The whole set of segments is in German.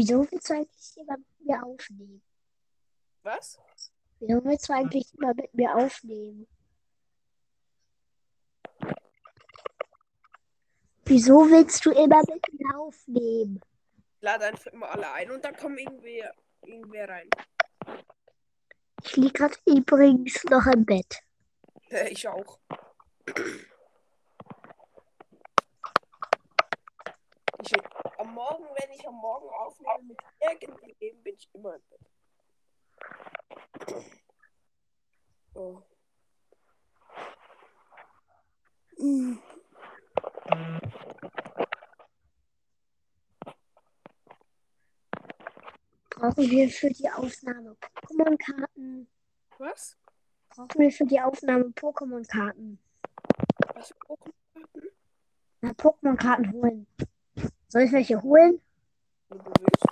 Wieso willst du eigentlich immer mit mir aufnehmen? Was? Wieso willst du eigentlich immer mit mir aufnehmen? Wieso willst du immer mit mir aufnehmen? Lade einfach immer alle ein und dann kommen irgendwer, irgendwer rein. Ich liege gerade übrigens noch im Bett. Äh, ich auch. Ich, Morgen, wenn ich am Morgen aufnehme mit irgendwem, bin ich immer im Bett. Oh. Mm. Brauchen wir für die Aufnahme Pokémon-Karten? Was? Brauchen wir für die Aufnahme Pokémon-Karten? Was für Pokémon-Karten? Na, Pokémon-Karten holen. Soll ich welche holen? Wenn du willst.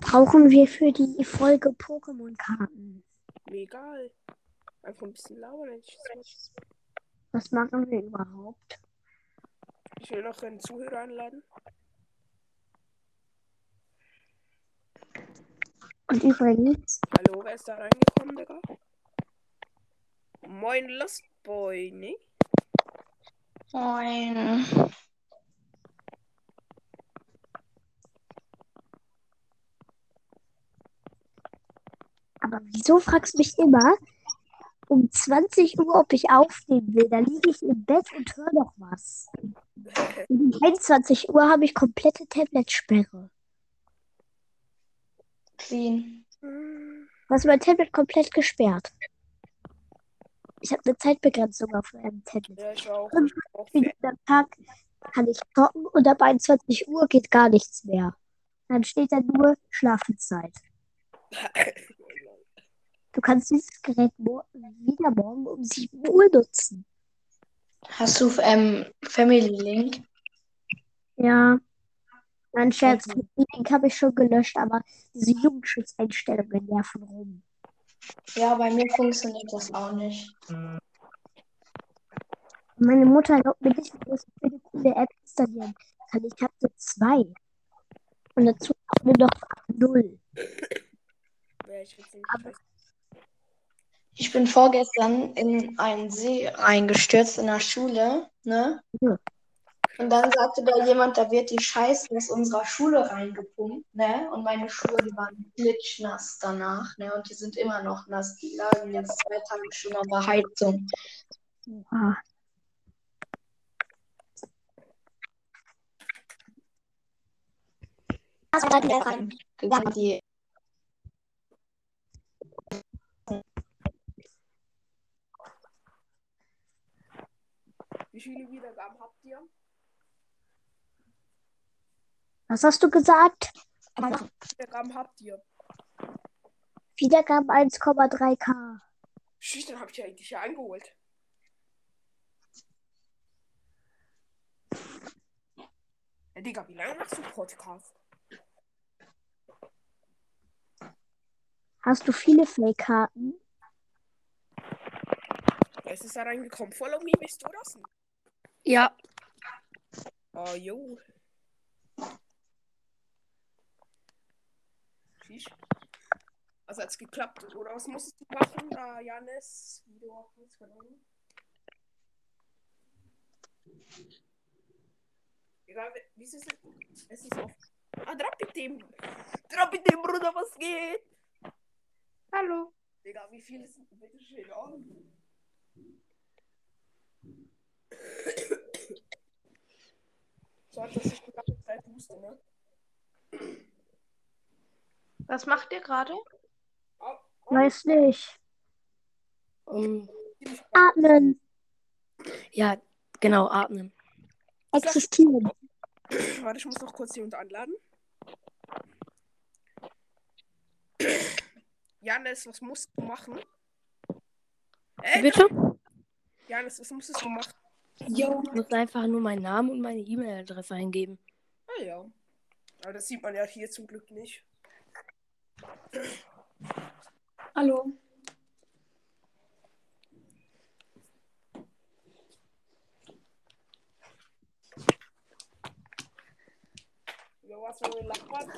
Brauchen wir für die Folge Pokémon-Karten? Mir egal. Einfach ein bisschen gesagt. Was machen wir überhaupt? Ich will noch einen Zuhörer einladen. Und übrigens, Hallo, wer ist da reingekommen, Digga? Moin, Lost Boy, ne? Moin. aber wieso fragst du mich immer um 20 Uhr, ob ich aufnehmen will? Da liege ich im Bett und höre noch was. Um 21 Uhr habe ich komplette Tablet-Sperre. Clean. Was mein Tablet komplett gesperrt. Ich habe eine Zeitbegrenzung auf meinem Tablet. Ja, ich auch. Und am Tag kann ich zocken und ab 21 Uhr geht gar nichts mehr. Dann steht da nur Schlafenszeit. Du kannst dieses Gerät wieder morgen um 7 Uhr nutzen. Hast du ähm, Family Link? Ja. Mein Scherz, den Link habe ich schon gelöscht, aber diese Jugendschutzeinstellungen nerven rum. Ja, bei mir funktioniert das auch nicht. Meine Mutter erlaubt mir nicht, dass ich eine coole App installieren kann. Ich habe nur zwei. Und dazu haben wir noch null. Ja, ich find's nicht scheiße. Ich bin vorgestern in einen See reingestürzt in der Schule, ne? Ja. Und dann sagte da jemand, da wird die Scheiße aus unserer Schule reingepumpt, ne? Und meine Schuhe, die waren klitschnass danach, ne? Und die sind immer noch nass. Die lagen jetzt zwei Tage schon an der Heizung. Ah. Also, da die rein. Die Wie viele Wiedergaben habt ihr? Was hast du gesagt? Wiedergaben habt ihr? Wiedergaben 1,3k. Schieß, dann hab ich ja eigentlich ja eingeholt. Ja, Digga, wie lange machst du Podcast? Hast du viele Fake-Karten? Wer ist es da reingekommen? Follow me, bist du das? Ja, Oh, jo. Schieß. Also hat's geklappt, oder was musstest du machen, da Janis? Egal, wie- ist es? Es ist auf. Ah, mit dem, Bruder, was geht? hallo. Digga, wie viel ist denn bitte schön an? So hat das sich die ganze Zeit huste, ne? Was macht ihr gerade? Weiß nicht. Um, Atmen. ja, genau, atmen. Existieren. Warte, ich muss noch kurz jemand anladen. Janis, was musst du machen? Äh, Bitte? Janis, was musstest du machen? Jo. Ich muss einfach nur meinen Namen und meine E-Mail-Adresse eingeben. Ah ja. Aber das sieht man ja hier zum Glück nicht. Hallo. Jo, hast du gelabert?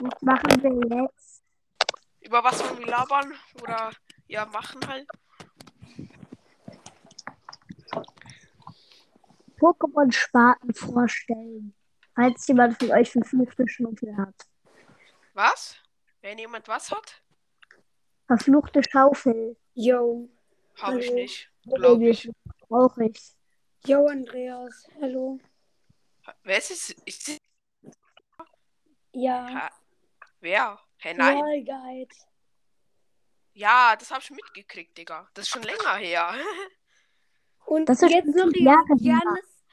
Was machen wir jetzt? Über was wollen wir labern? Oder ja, machen halt. Pokémon-Spaten vorstellen. Falls jemand von euch verfluchte Schaufel hat. Was? Wenn jemand was hat? Verfluchte Schaufel. Yo. Habe ich Hallo. nicht. Glaube ich. Brauche ich. Yo, Andreas. Hallo. Wer ist es? Ist es Ja. Ha- wer? Hä, nein. Wall Guide. Ja, das habe ich mitgekriegt, Digga. Das ist schon länger her. Und Das ist jetzt noch. Janis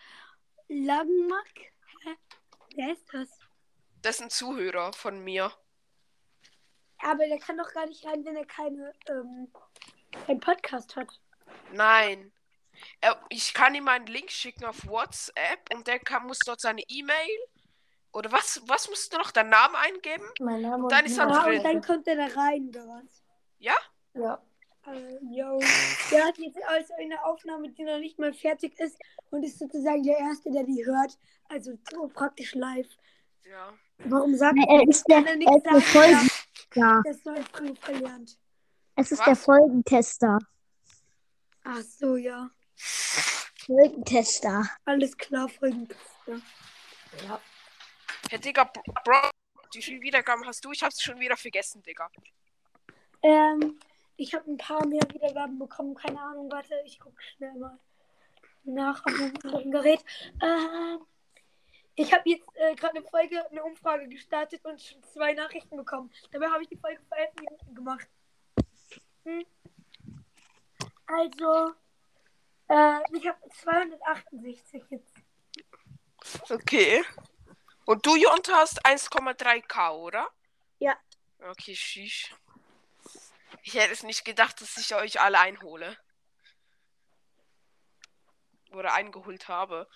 Langmack. Wer ist das? Das ist ein Zuhörer von mir. Aber der kann doch gar nicht rein, wenn er keine, ähm, keinen Podcast hat. Nein. Er, ich kann ihm einen Link schicken auf WhatsApp und der kann, muss dort seine E-Mail. Oder was, was musst du noch? Deinen Namen eingeben? Mein Name Dann ist er drin. und dann kommt er da rein, oder was? Ja? Ja. Yo. Der hat jetzt also eine Aufnahme, die noch nicht mal fertig ist und ist sozusagen der Erste, der die hört. Also so praktisch live. Ja. Warum sagt Nee, er ist der, er er ist der sagen, Folgentester. das soll früh verlernt? Es ist Was? der Folgentester. Ach so, ja. Folgentester. Alles klar, folgendes. Ja. Hey, Digga, Bro, Bro, wie viele Wiedergaben hast du? Ich hab's schon wieder vergessen, Digga. Ähm, ich habe ein paar mehr Wiedergaben bekommen. Keine Ahnung, warte, ich gucke schnell mal nach auf anderen Gerät. Ähm, ich habe jetzt äh, gerade eine Folge, eine Umfrage gestartet und schon zwei Nachrichten bekommen. Dabei habe ich die Folge vor elf Minuten gemacht. Hm. Also, äh, ich habe 268 jetzt. Okay. Und du, Jonte, hast 1,3k, oder? Ja. Okay, sheesh. Ich hätte es nicht gedacht, dass ich euch alle einhole. Oder eingeholt habe.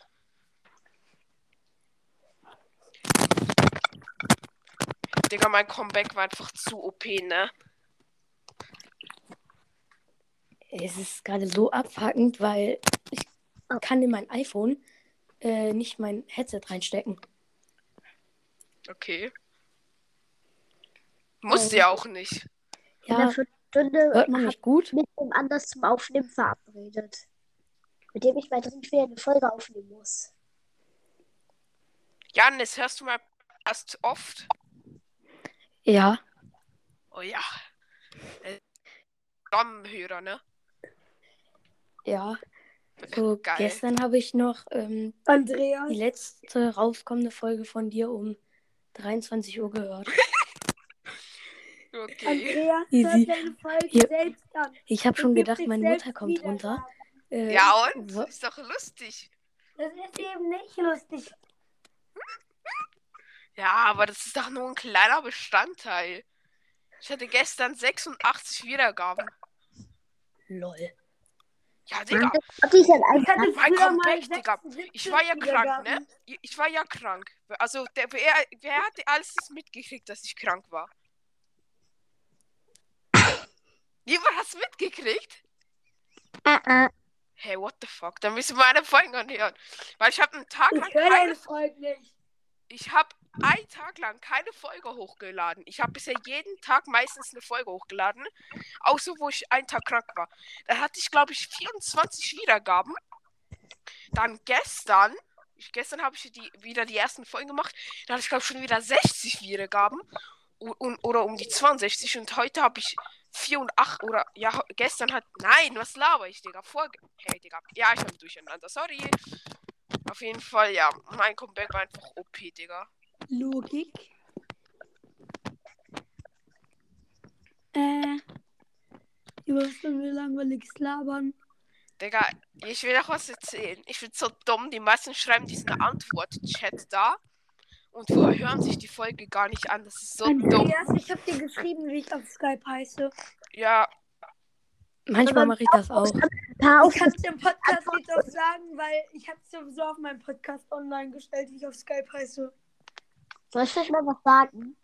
Digga, mein Comeback war einfach zu OP, ne? Es ist gerade so abfuckend, weil ich kann in mein iPhone äh, nicht mein Headset reinstecken. Okay. Musste ja auch nicht. Einer Viertelstunde hört man mich gut? mit dem anders zum Aufnehmen verabredet. Mit dem ich mal dringend wieder eine Folge aufnehmen muss. Janis, hörst du mal Podcast oft? Ja, Oh ja. Äh, Stammhörer, ne? ja. So, Geil. gestern habe ich noch ähm, Andreas, die letzte rauskommende Folge von dir um 23 Uhr gehört. Okay. Easy. an. Ich habe schon gedacht, meine Mutter kommt runter. Äh, Ja, und? wa- Ist doch lustig. Das ist eben nicht lustig. Ja, aber das ist doch nur ein kleiner Bestandteil. Ich hatte gestern 86 Wiedergaben. Lol. Ja, Digga. Ich einfach hatte Mein Comeback, Digga. 76 Ich war ja krank, ne? Ich war ja krank. Also, der, wer, wer hat alles mitgekriegt, dass ich krank war? Jemand hat's mitgekriegt? äh, äh, Hey, what the fuck? Dann müssen wir meine Folgen anhören. Weil ich habe einen Tag lang Ich höre keine Folge nicht. Ich habe einen Tag lang keine Folge hochgeladen. Ich habe bisher jeden Tag meistens eine Folge hochgeladen. Außer wo ich einen Tag krank war. Da hatte ich, glaube ich, 24 Wiedergaben. Dann gestern, ich, gestern habe ich die, wieder die ersten Folgen gemacht. Da hatte ich, glaube ich, schon wieder 60 Wiedergaben. Und, und, oder um die 62. Und heute habe ich 4 und 8. Oder ja, gestern hat. Nein, was laber ich, Digga? Vor. Hey, Digga. Ja, ich habe durcheinander. Sorry. Auf jeden Fall, ja. Mein Comeback war einfach OP, Digga. Logik. Äh. Über was sollen wir langweiliges labern? Digga, ich will noch was erzählen. Ich bin so dumm. Die meisten schreiben diesen Antwort-Chat da und hören sich die Folge gar nicht an. Das ist so dumm. Andreas, ich habe dir geschrieben, wie ich auf Skype heiße. Ja, Manchmal mache ich das auch. ein paar auf Ich kann es im Podcast jetzt auch sagen, weil ich habe es sowieso auf meinem Podcast online gestellt, wie ich auf Skype heiße. Soll ich euch mal was sagen?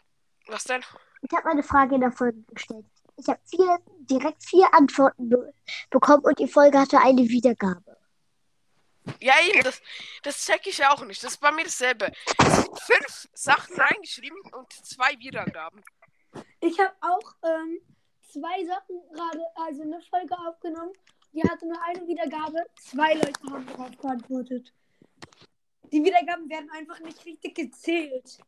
was denn? Ich habe eine Frage in der Folge gestellt. Ich habe vier, direkt vier Antworten be bekommen und die Folge hatte eine Wiedergabe. Ja, eben, das, das check ich auch nicht. Das ist bei mir dasselbe. Fünf Sachen reingeschrieben und zwei Wiedergaben. Ich habe auch ähm, zwei Sachen gerade, also eine Folge aufgenommen. Die hatte nur eine Wiedergabe. Zwei Leute haben darauf geantwortet. Die Wiedergaben werden einfach nicht richtig gezählt.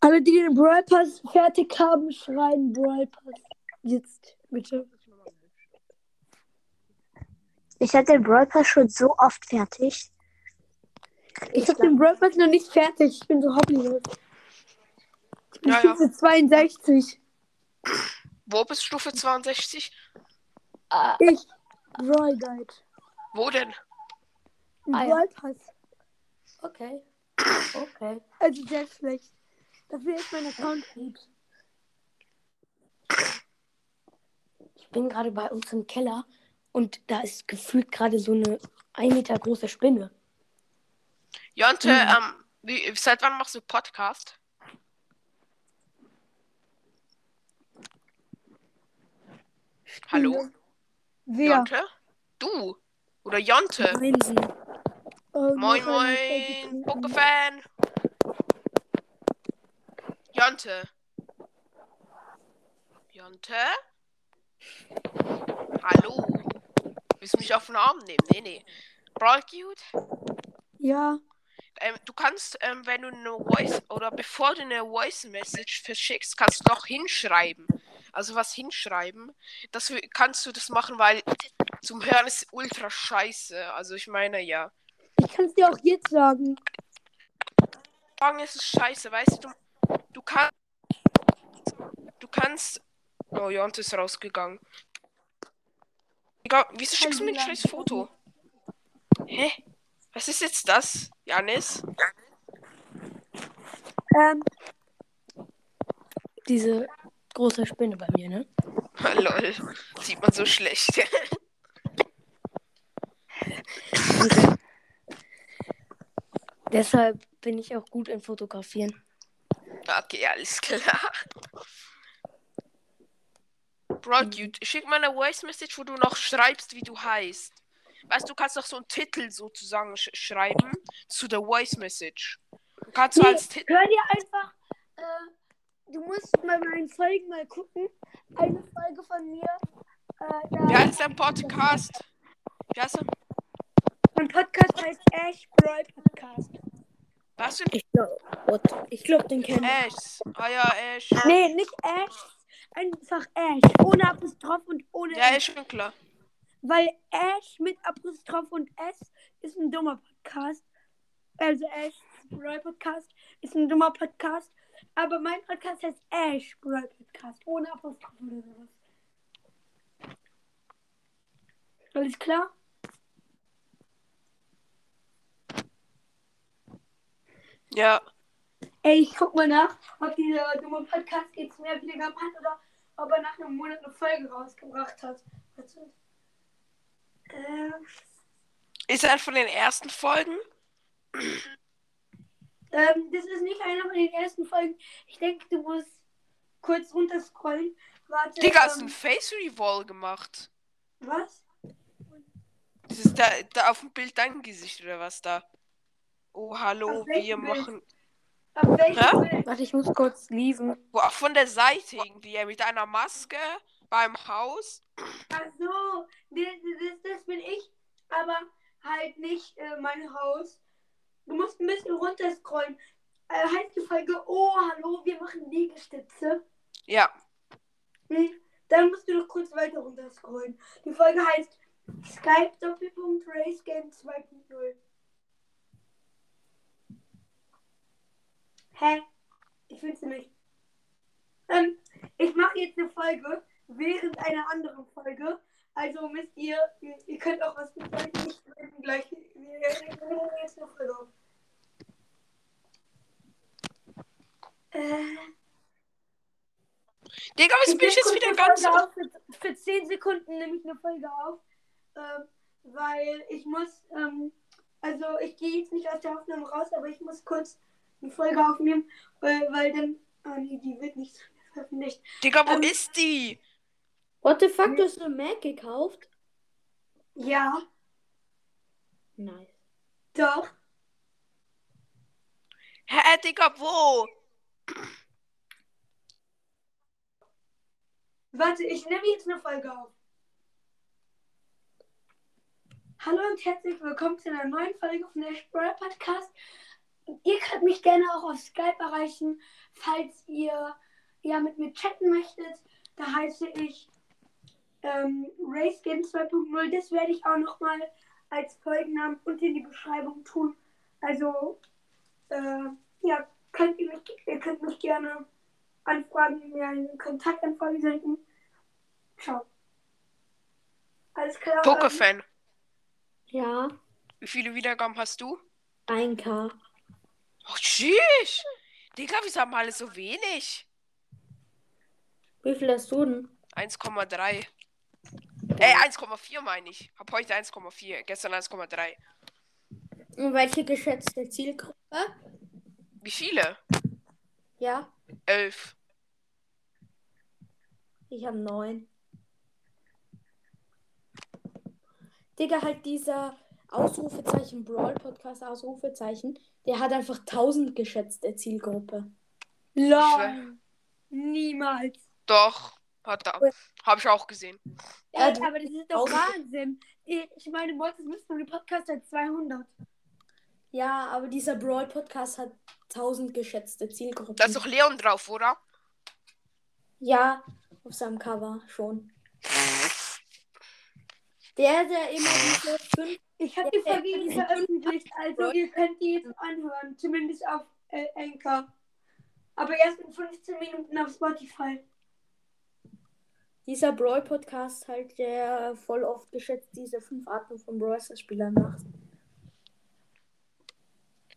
Alle, die den Brawl Pass fertig haben, schreien Brawl Pass. Jetzt, bitte. Ich hatte den Brawl Pass schon so oft fertig. Ich habe den Brawl Pass noch nicht fertig. Ich bin so hobbylos. Ich bin Ja, ja. Stufe 62. Wo bist Stufe 62? Ich. Brawl Guide. Wo denn? Ah, ja. Brawl Pass. Okay. Okay. Also sehr schlecht. Dafür ist mein Account gut. Ich bin gerade bei uns im Keller und da ist gefühlt gerade so eine ein Meter große Spinne. Jonte, ähm, wie, seit wann machst du Podcast? Hallo? Wer? Jonte? Du? Oder Jonte? Meinen Oh, Moin, Folge moin, trinken. Pokefan. Jonte. Jonte? Hallo? Willst du mich auf den Arm nehmen? Nee, nee. Brawl Cute? Ja. Ähm, du kannst, ähm, wenn du eine Voice oder bevor du eine Voice Message verschickst, kannst du noch hinschreiben. Also was hinschreiben. Das kannst du das machen, weil zum Hören ist ultra scheiße. Also ich meine ja. Ich kann es dir auch jetzt sagen. Sagen ist es scheiße, weißt du, du, du kannst. Du kannst. Oh, Jonte ist rausgegangen. Egal, wieso schickst du mir ein scheiß Foto? Hä? Was ist jetzt das, Janis? Ähm, Diese große Spinne bei mir, ne? Lol. Sieht man so schlecht. Deshalb bin ich auch gut im Fotografieren. Okay, alles klar. Bro, dude, schick mal eine Voice Message, wo du noch schreibst, wie du heißt. Weißt du, du kannst noch so einen Titel sozusagen sch schreiben zu der Voice Message. Du kannst Nee, als Titel. hör dir einfach. Äh, du musst bei meinen Folgen mal gucken. Eine Folge von mir. Äh, Wie heißt dein Podcast? Wie heißt er? mein Podcast heißt Ash Brawl Podcast. Was für Ich glaube, glaub, den kennen ein Ash? Ah ja, Ash. Nee, nicht Ash. Einfach Ash. Ohne Apostroph und ohne Ja, ist schon klar. Weil Ash mit Apostroph und S ist ein dummer Podcast. Also Ash Brawl Podcast ist ein dummer Podcast. Aber mein Podcast heißt Ash Brawl Podcast. Ohne Apostroph oder sowas. Alles klar? Ja. Ey, ich guck mal nach, ob dieser dumme Podcast jetzt mehr Wiedergaben hat oder ob er nach einem Monat eine Folge rausgebracht hat. Warte. Äh, Ist er von den ersten Folgen? ähm, das ist nicht einer von den ersten Folgen. Ich denke, du musst kurz runterscrollen. Warte. Digga, hast du ähm, ein Face Revolve gemacht? was? Das ist da, da auf dem Bild dein Gesicht oder was da? Oh, hallo, wir Bild? machen. Auf welchem? Warte, ich muss kurz lieben. Boah, von der Seite irgendwie, ja, mit einer Maske beim Haus. Ach so, das, das, das bin ich, aber halt nicht äh, mein Haus. Du musst ein bisschen runterscrollen. Äh, heißt die Folge, oh, hallo, wir machen Liegestütze. Ja. Hm, dann musst du noch kurz weiter runterscrollen. Die Folge heißt Skype Doppelpunkt Race Game 2.0. Hä? Ich finde sie nicht. Ähm, ich mache jetzt eine Folge während einer anderen Folge. Also müsst ihr, ihr, könnt auch was mit euch nicht reden gleich. Wir nehmen jetzt eine Folge auf. Äh, Digga, was bin ich jetzt wieder ganz. Auf. Für, für 10 Sekunden nehme ich eine Folge auf. Ähm, weil ich muss, ähm, also ich gehe jetzt nicht aus der Aufnahme raus, aber ich muss kurz eine Folge aufnehmen, weil, weil dann, ah nee, die wird nicht veröffentlicht. Digga, wo Ähm, ist die? What the fuck, du hast eine Mac gekauft? Ja, Nice. doch. Hä, Digga, wo? Warte, ich nehme jetzt eine Folge auf. Hallo und herzlich willkommen zu einer neuen Folge von der Sprayer Podcast. Ihr könnt mich gerne auch auf Skype erreichen, falls ihr ja mit mir chatten möchtet. Da heiße ich ähm, RaceGame 2.0. Das werde ich auch nochmal als Folgennamen unten in die Beschreibung tun. Also, äh, ja, könnt ihr, mich, ihr könnt mich gerne anfragen, mir eine Kontaktanfrage senden. Ciao. Alles klar. Pokéfan. Ja, Wie viele Wiedergaben hast du? 1K. Oh, tschüss. Digga, wieso haben alle so wenig? Wie viel hast du denn? 1,3. Äh, 1,4 meine ich. Hab heute 1,4, gestern 1,3. Und welche geschätzte Zielgruppe? Wie viele? Ja, 11. ich habe 9. Digga, halt dieser Ausrufezeichen Brawl Podcast Ausrufezeichen, der hat einfach 1000 geschätzte Zielgruppe. LOL. Niemals. Doch. Hat er. Hab ich auch gesehen. Ja, aber das ist doch. Wahnsinn. Ich ich meine, Mortis müsste den Podcast seit 200. Ja, aber dieser Brawl Podcast hat 1000 geschätzte Zielgruppen. Da ist doch Leon drauf, oder? Ja, auf seinem Cover schon. Der, der immer diese fünf. Ich habe die Folge jetzt ja. veröffentlicht, also ihr könnt die jetzt anhören, zumindest auf äh, Anchor. Aber erst in 15 Minuten auf Spotify. Dieser Brawl Podcast halt, der voll oft geschätzt diese fünf Arten von Brawl Spielern macht.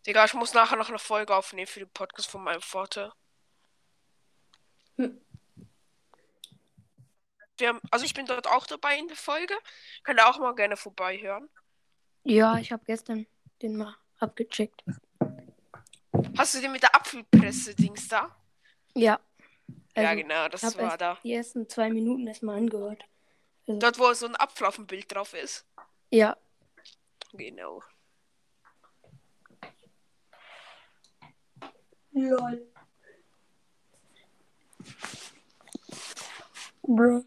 Digga, ich muss nachher noch eine Folge aufnehmen für den Podcast von meinem Vater. Hm. Wir haben, also ich bin dort auch dabei in der Folge. Könnt ihr auch mal gerne vorbeihören. Ja, ich habe gestern den mal abgecheckt. Hast du den mit der Apfelpresse-Dings da? Ja. ja, Also, genau, Ich das habe war erst da. die ersten zwei Minuten erstmal angehört. Dort, wo so ein Apfel auf dem Bild drauf ist. Ja. Genau. Lol. Bro.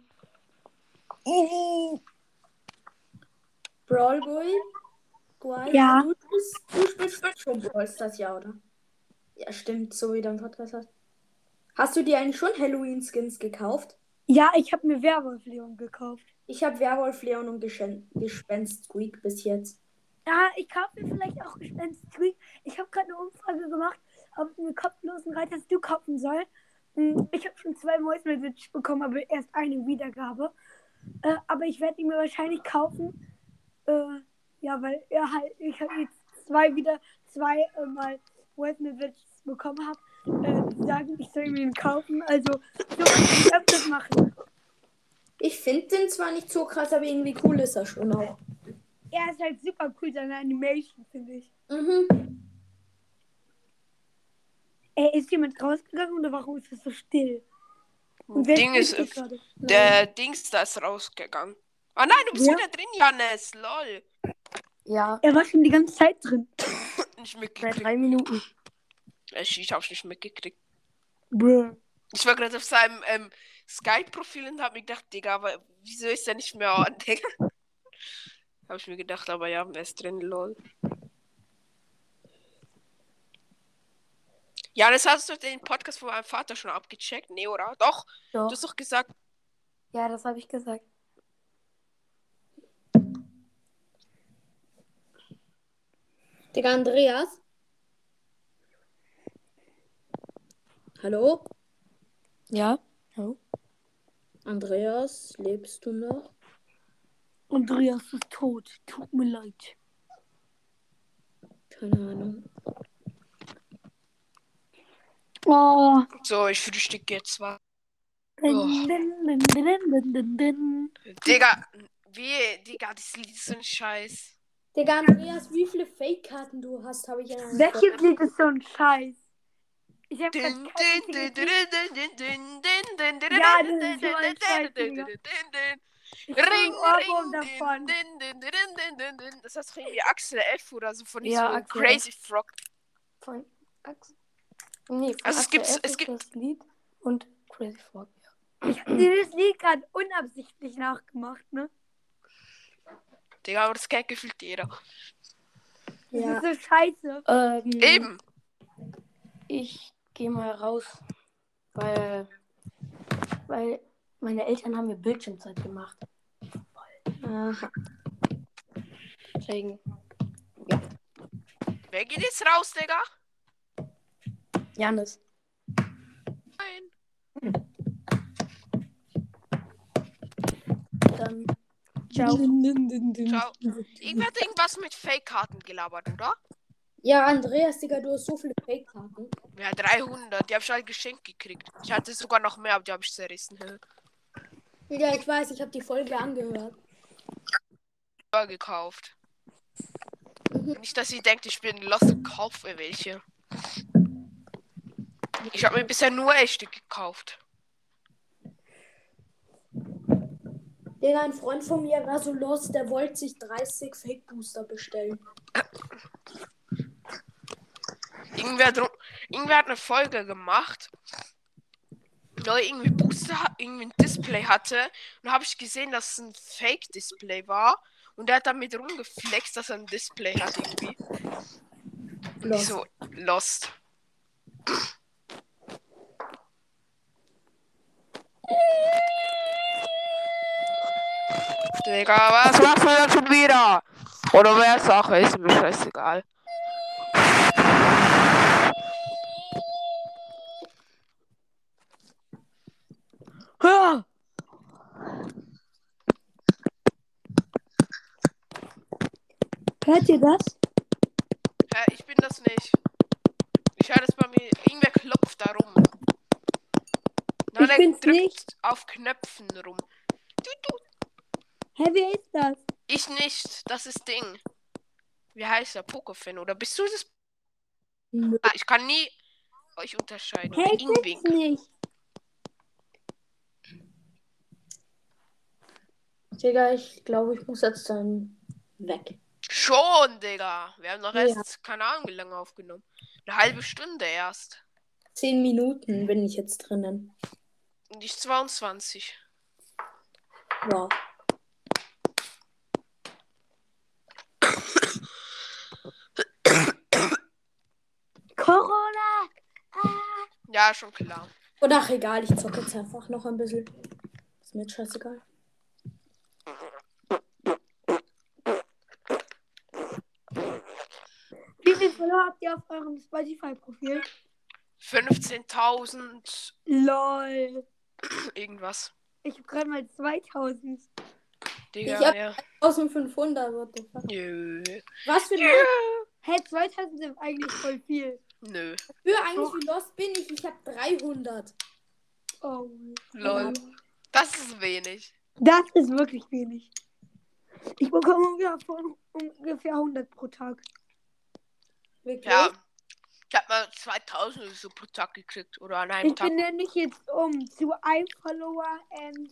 Brawl Boy? Guay, Ja. Du, bist, du spielst schon Brawl Stars, ja, oder? Ja, stimmt, so wie du einen Podcast hast. Hast du dir eigentlich schon Halloween-Skins gekauft? Ja, ich habe mir Werwolf Leon gekauft. Ich habe Werwolf Leon und Gespen Gespenst Squeak bis jetzt. Ja, ich kaufe mir vielleicht auch Gespenst Squeak. Ich habe gerade eine Umfrage gemacht, ob ich mir kopflosen Reiter du kaufen soll. Hm, Ich habe schon zwei Voice Message bekommen, aber erst eine Wiedergabe. Äh, aber ich werde ihn mir wahrscheinlich kaufen. Äh, ja, weil er halt, ich habe jetzt zwei wieder zwei äh, mal Voice Messages bekommen habe. Äh, die sagen, ich soll mir ihn kaufen. Also, so kann ich öfters machen. Ich finde den zwar nicht so krass, aber irgendwie cool ist er schon auch. Er ist halt super cool, seine Animation, finde ich. Mhm. Ey, ist jemand rausgegangen oder warum ist es so still? Und Ding ist, äh, der Dings da ist rausgegangen. Ah nein, du bist Ja. wieder drin, Janis. Lol. Ja, Er war schon die ganze Zeit drin. Nicht mitgekriegt. drei Minuten. Ich, ich hab's nicht mitgekriegt. Bruh. Ich war gerade auf seinem ähm, Skype-Profil und hab mir gedacht, Digga, aber wieso ist er nicht mehr an, Digga? Hab ich mir gedacht, aber ja, er ist drin, lol. Ja, das hast du den Podcast von meinem Vater schon abgecheckt? Nee, oder? Doch, Doch. du hast doch gesagt, Ja, das habe ich gesagt. Digga, Andreas? Hallo? Ja? Hallo? Andreas, lebst du noch? Andreas ist tot. Tut mir leid. Keine Ahnung. Oh. so, ich frühstück jetzt. Dun, Oh. Digga, wie, Digga, das Lied ist so ein Scheiß. Digga, Andreas, wie viele Fake-Karten du hast, habe ich ja noch nicht Welches Lied ist so ein Scheiß? Ich habe Ja, Ring, ring, davon. din, din, din, din, din, din, din. Das heißt irgendwie Axel F oder so von Ja, diesem Axel Crazy Frog. Von Axel. Nee, von Also es gibt- es gibt- das Lied und Crazy Frog. Ich hab dir das Lied gerade unabsichtlich nachgemacht, ne? Digga, aber das kennt gefühlt jeder. Das Ja. ist so scheiße. Ähm, Eben. Ich gehe mal raus, weil, weil meine Eltern haben mir Bildschirmzeit gemacht. Aha. Deswegen, Wer geht jetzt raus, Digga? Janis. Nein. Dann, ciao. Ciao. Irgendwer hat irgendwas mit Fake-Karten gelabert, oder? Ja, Andreas, Digga, du hast so viele Fake-Karten. Ja, 300. Die habe ich halt geschenkt gekriegt. Ich hatte sogar noch mehr, aber die habe ich zerrissen. Ja, ich weiß, ich habe die Folge angehört. Ja, gekauft. Nicht, dass sie denkt, ich bin lost und kaufe welche. Ich habe mir bisher nur echte gekauft. Digga, ein Freund von mir war so los, der wollte sich 30 Fake-Booster bestellen. Irgendwer, irgendwer hat eine Folge gemacht, wo er irgendwie Booster, hat- irgendwie ein Display hatte. Und habe ich gesehen, dass es ein Fake-Display war. Und der hat damit rumgeflext, dass er ein Display hat irgendwie. Lost. so, lost. Digga, was machst du denn schon wieder? Oder wer Sache, ist mir scheißegal. Ah! Hört ihr das? Hä, ich bin das nicht. Ich höre das bei mir. Irgendwer klopft da rum. Nein, Ich bin's drückt nicht. auf Knöpfen rum. Hä, wer ist das? Ich nicht. Das ist Ding. Wie heißt er? Pokofin. Oder bist du das? Ah, ich kann nie euch unterscheiden. Hä, ich bin's Ingwink. nicht. Digga, ich glaube, ich muss jetzt dann weg. Schon, Digga. Wir haben noch Ja. erst, keine Ahnung, wie lange aufgenommen. Eine halbe Stunde erst. Zehn Minuten bin ich jetzt drinnen. Und ich 22. Ja. Corona! Ja, schon klar. Und ach, egal, ich zocke jetzt einfach noch ein bisschen. Ist mir jetzt scheißegal. Wie viele Follower habt ihr auf eurem Spotify-Profil? 15.000 LOL. irgendwas. Ich habe gerade mal 2000. Digga, Ich hab- ja. 1500, what the fuck. Nö. Was für, Nö. Hä, 2000 sind eigentlich voll viel. Nö. für eigentlich wie lost bin ich? Ich habe 300. Oh. Lol. Das ist wenig. Das ist wirklich wenig. Ich bekomme ungefähr, von- ungefähr 100 pro Tag. Wirklich? Ja. Ich hab mal 2000 oder so pro Tag gekriegt. Oder an einem Ich Tag. bin nämlich jetzt um zu einem Follower and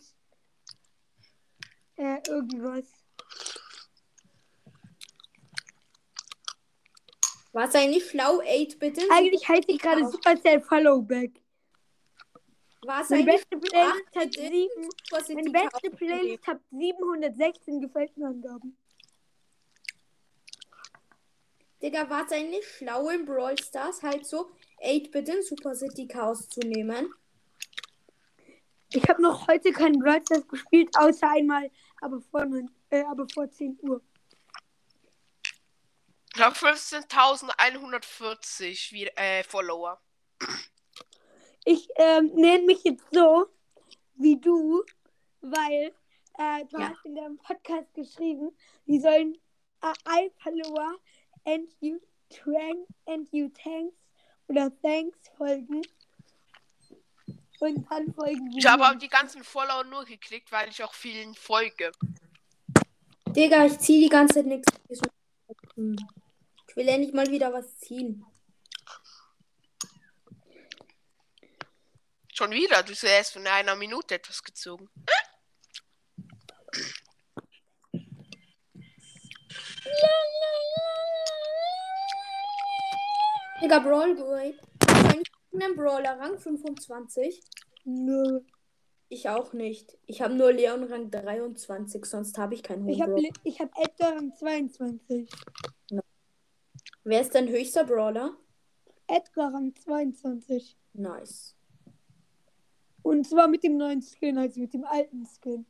äh, irgendwas. War es eigentlich schlau, 8 bitte? Eigentlich heiße ich gerade Supercell Followback. War es Meine eigentlich beste Playlist hat bitte. sieben, was sind meine die beste? Playlist hat 716 gefällt Angaben. Digga, war es eigentlich schlau in Brawl Stars halt so 8 bitte in Super City Chaos zu nehmen? Ich habe noch heute keinen Brawl Stars gespielt, außer einmal, aber vor, äh, aber vor 10 Uhr. Ich habe 15.140 wie- äh, Follower. Ich ähm, nenne mich jetzt so wie du, weil äh, du Ja. hast in deinem Podcast geschrieben, die sollen äh, I Follower and you trank and you thanks oder thanks folgen. Und dann folgen Ich habe auch die ganzen Follower nur gekriegt, weil ich auch vielen folge. Digga, ich zieh die ganze Zeit nichts. Ich will endlich mal wieder was ziehen. Schon wieder, du hast erst von einer Minute etwas gezogen. Digga, Brawl Grade. Hast du einen Brawler Rang 25? Nö. Ich auch nicht. Ich habe nur Leon Rang 23, sonst habe ich keinen Ich hohen habe Brawler. ich hab Edgar Rang 22. Wer ist dein höchster Brawler? Edgar Rang 22. Nice. Und zwar mit dem neuen Skin, also mit dem alten Skin.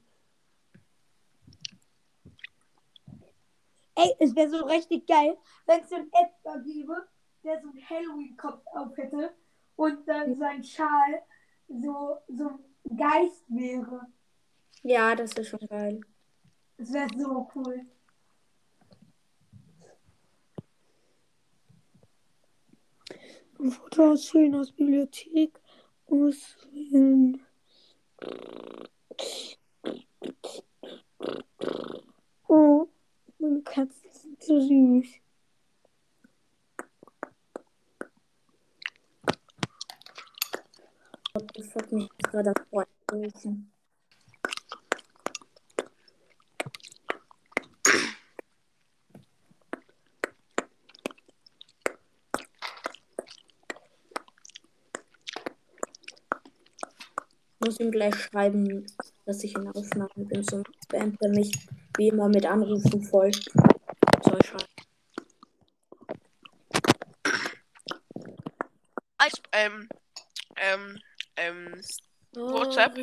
Ey, es wäre so richtig geil, wenn es so einen Edgar gäbe, der so einen Halloween-Kopf auf hätte und dann sein Schal so, so ein Geist wäre. Ja, das ist schon geil. Das wäre so cool. Ein Foto ausfüllen aus Bibliothek. Ausfüllen. Oh, meine Katzen sind so süß. Das hat mich gerade am Freund muss ihm gleich schreiben, dass ich in Aufnahme bin, sonst spammt er mich wie immer mit Anrufen voll. Soll ich schreiben. Als, ähm, ähm, ähm, WhatsApp?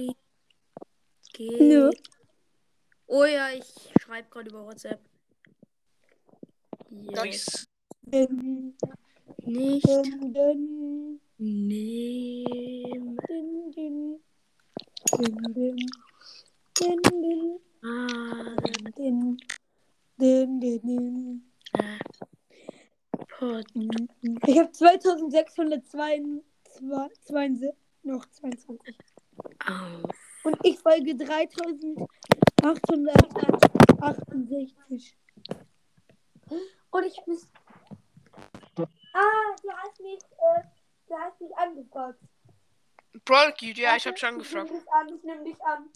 Nö. Oh ja, ich schreibe gerade über WhatsApp. Yes. nice. Nicht din, nehmen. Ich habe 2662 noch 22. Auf. Und ich folge 3868. Und ich habe mich. Ah, du hast mich, äh, du hast mich angefragt. Brawl Cute, ja, ich hab schon gefragt. Ich nehme dich an, ich nehme dich an.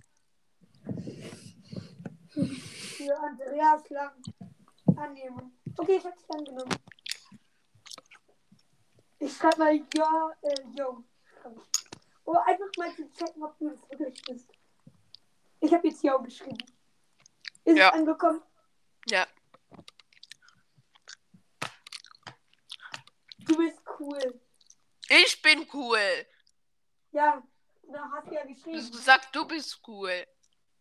Für Andreas Lang annehmen. Okay, ich habe dich angenommen. Ich schreibe mal ja, äh, yo. Schreib ich. Oder einfach mal zu checken, ob du das wirklich bist. Ich habe jetzt yo geschrieben. Ist Ja. es angekommen? Ja. Du bist cool. Ich bin cool. Ja, da hast du ja Du geschrieben. sagst, du bist cool.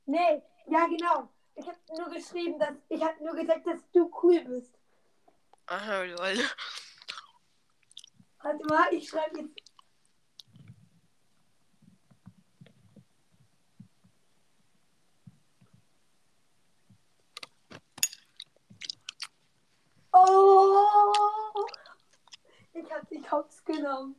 Nee, ja genau. Ich habe nur geschrieben, dass ich habe nur gesagt, dass du cool bist. Aha, lol. Warte mal, ich schreibe jetzt. Oh! Ich hab dich hops genommen.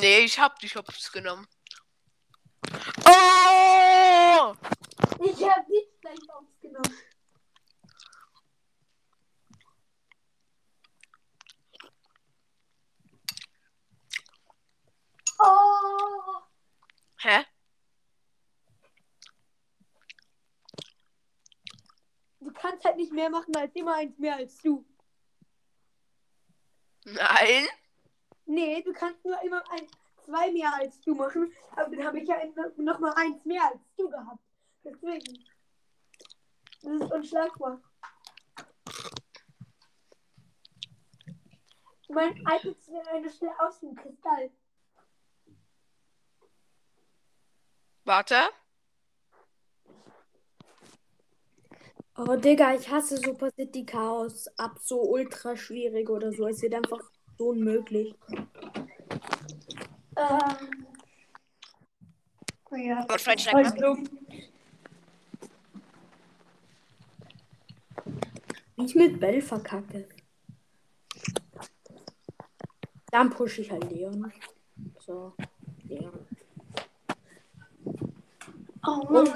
Nee, ich hab dich hops genommen. Oh! Ich hab dich gleich genommen. Oh! Hä? Du kannst halt nicht mehr machen als immer eins mehr als du. Nein? Nee, du kannst nur immer ein, zwei mehr als du machen. Aber dann habe ich ja noch mal eins mehr als du gehabt. Deswegen. Das ist unschlagbar. Mein altes wäre eine schnell aus dem Kristall. Warte. Oh, Digga, ich hasse Super City Chaos ab so ultra schwierig oder so. Es wird einfach unmöglich. Ähm. Ja. Dumm. Wie ich mit Bell verkacke. Dann pushe ich halt Leon. So, Leon. Oh Und Mann.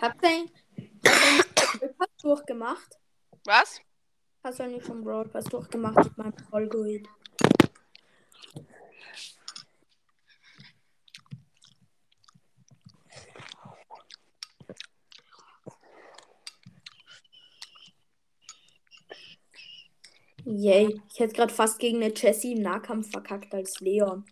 Habt ihr Brawl Pass durchgemacht? Was? Hast du eigentlich schon Brawl Pass durchgemacht mit meinem Algorithm? Yay, ich hätte gerade fast gegen eine Jessie im Nahkampf verkackt als Leon.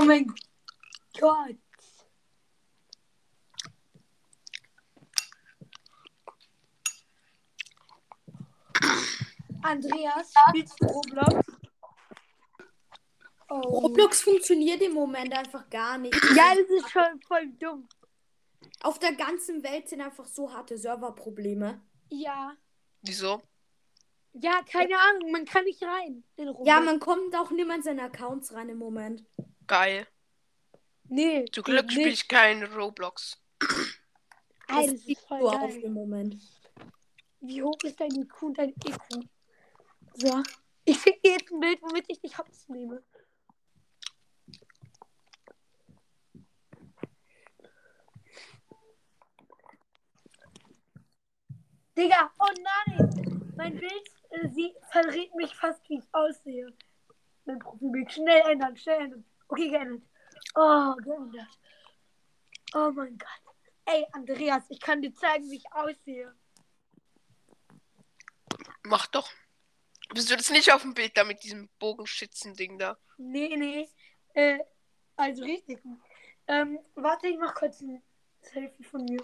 Oh mein Gott. Andreas, spielst du Roblox? Oh. Roblox funktioniert im Moment einfach gar nicht. Ja, das ist schon voll dumm. Auf der ganzen Welt sind einfach so harte Serverprobleme. Ja. Wieso? Ja, keine Ahnung, man kann nicht rein in Roblox. Ja, man kommt auch nicht mehr in seine Accounts rein im Moment. Geil. Nee. Zum Glück nee. spiele ich keinen Roblox. Ey, das sieht ist voll so auf geil. im Moment. Wie hoch ist dein IQ und dein EQ? So. Ich schicke dir jetzt ein Bild, womit ich dich hops nehme. Digga, oh nein! Mein Bild, äh, sie verrät mich fast, wie ich aussehe. Mein Profilbild. Schnell ändern, schnell ändern. Okay, geändert. Oh, geändert. Oh mein Gott. Ey, Andreas, ich kann dir zeigen, wie ich aussehe. Mach doch. Bist du das nicht auf dem Bild da mit diesem Bogenschützen-Ding da? Nee, nee. Äh, also richtig. Ähm, warte, ich mach kurz ein Selfie von mir.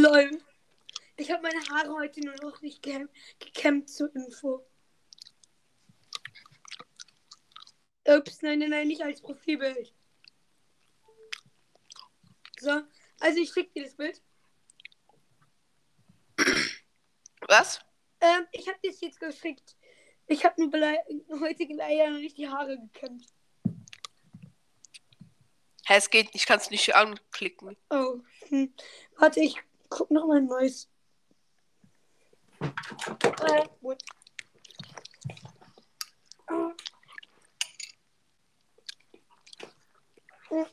Lol. Ich habe meine Haare heute nur noch nicht gekäm gekämmt zur Info. Ups, nein, nein, nein, nicht als Profilbild. So, also ich schicke dir das Bild. Was? Ähm, ich habe das jetzt geschickt. Ich habe nur blei- heute leider noch nicht die Haare gekämmt. Hä, es geht nicht, ich kann es nicht anklicken. Oh. Hm. Warte, ich guck noch mal ein neues. Äh, gut.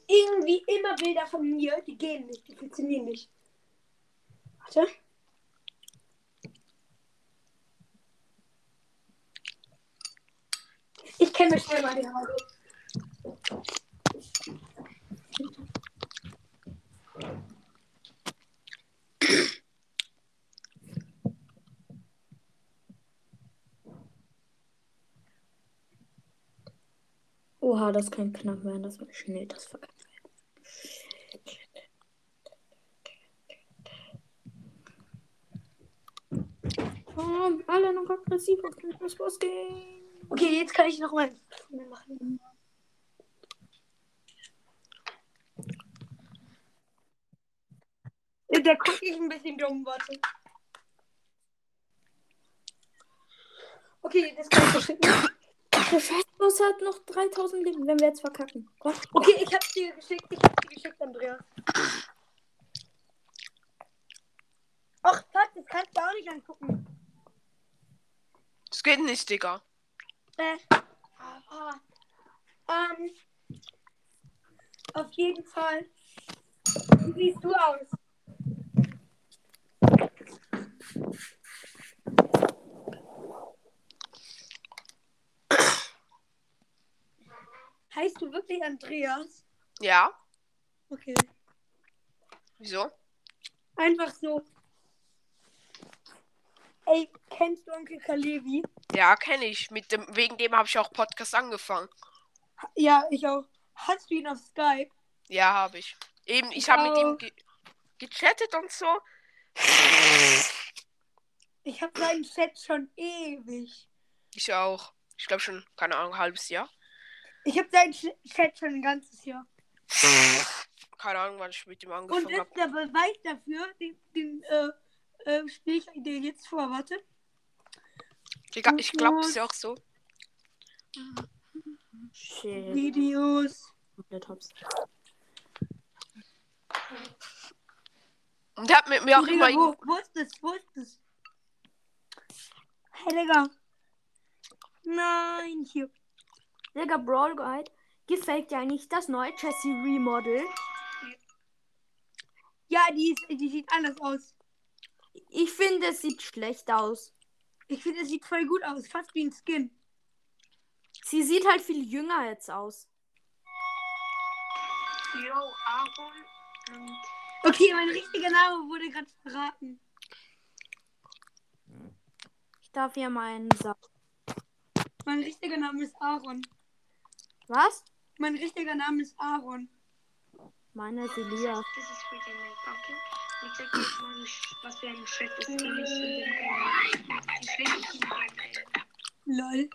Irgendwie immer Bilder von mir, die gehen nicht, die funktionieren nicht. Warte. Ich kenne schnell mal die Haare. Oha, das kann knapp werden, dass man schnell das verkackt Komm, alle noch aggressiv auf den Boss gehen. Okay, jetzt kann ich noch mal machen. Da gucke ich ein bisschen dumm, warte. Okay, das kann ich verschicken. Der Scheißboss hat noch 3000 Leben, wenn wir jetzt verkacken. Komm. Okay, ich hab's dir geschickt, ich hab's dir geschickt, Andreas. Ach, fuck, das kannst du auch nicht angucken. Das geht nicht, Digga. Äh, ah, ah. ähm, auf jeden Fall. Wie siehst du aus? Heißt du wirklich Andreas? Ja? Okay. Wieso? Einfach so. Ey, kennst du Onkel Kalevi? Ja, kenne ich. Mit dem, wegen dem habe ich auch Podcast angefangen. Ja, ich auch. Hast du ihn auf Skype? Ja, habe ich. Eben, ich habe mit ihm. ge- gechattet und so. Ich habe seinen Chat schon ewig. Ich auch. Ich glaube schon, keine Ahnung, ein halbes Jahr. Ich habe seinen Ch- Chat schon ein ganzes Jahr. Keine Ahnung, wann ich mit ihm Und angefangen ist habe. der Beweis dafür, den, den äh, äh, spiele ich dir jetzt vor, warte. Digga, ich glaube, es ist ja auch so. Shit. Videos. Komplett hops. Und der hat mit mir auch Digga, immer. wo, wo ist das? Wo ist das? Hey, Digga. Nein, hier. Digga, Brawl Guide. Gefällt dir eigentlich das neue Jessie Remodel? Ja, die, ist, die sieht anders aus. Ich finde, es sieht schlecht aus. Ich finde, es sieht voll gut aus. Fast wie ein Skin. Sie sieht halt viel jünger jetzt aus. Yo, Aaron. Okay, mein richtiger Name wurde gerade verraten. Ich darf hier meinen Sa Mein richtiger Name ist Aaron. Was? Mein richtiger Name ist Aaron. Meine ist Elias. Das ist. Ich zeig dir jetzt mal, was für ein. Ein. Lol.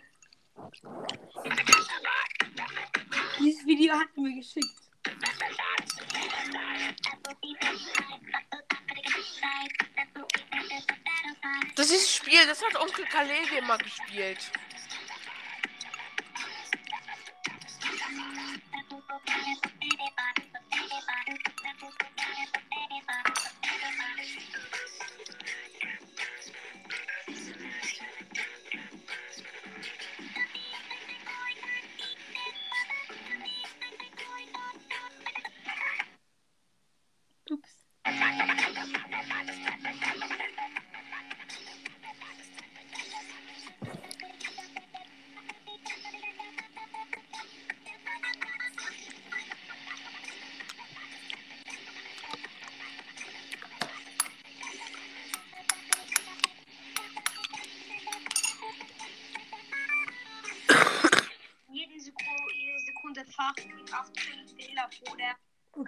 Dieses Video hat er mir geschickt. Das ist das Spiel, das hat Onkel Kalege immer gespielt. Ups.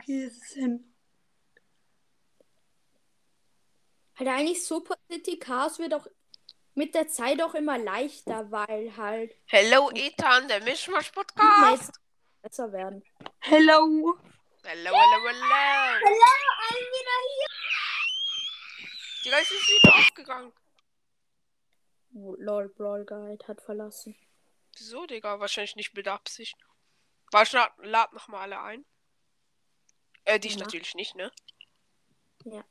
Es ist hin. Halt eigentlich Super City Cars wird auch mit der Zeit auch immer leichter, weil halt Hello, Ethan, der Mischmasch die Podcast. Besser werden. Hello. Hello, hello, hello. Hello, I'm wieder hier. Digga, es ist wieder aufgegangen. Lol, Brawl Guide hat verlassen. Wieso, Digga? Wahrscheinlich nicht mit Absicht. Warte, lad, lad noch mal alle ein. Äh, dich Ja. natürlich nicht, ne? Ja.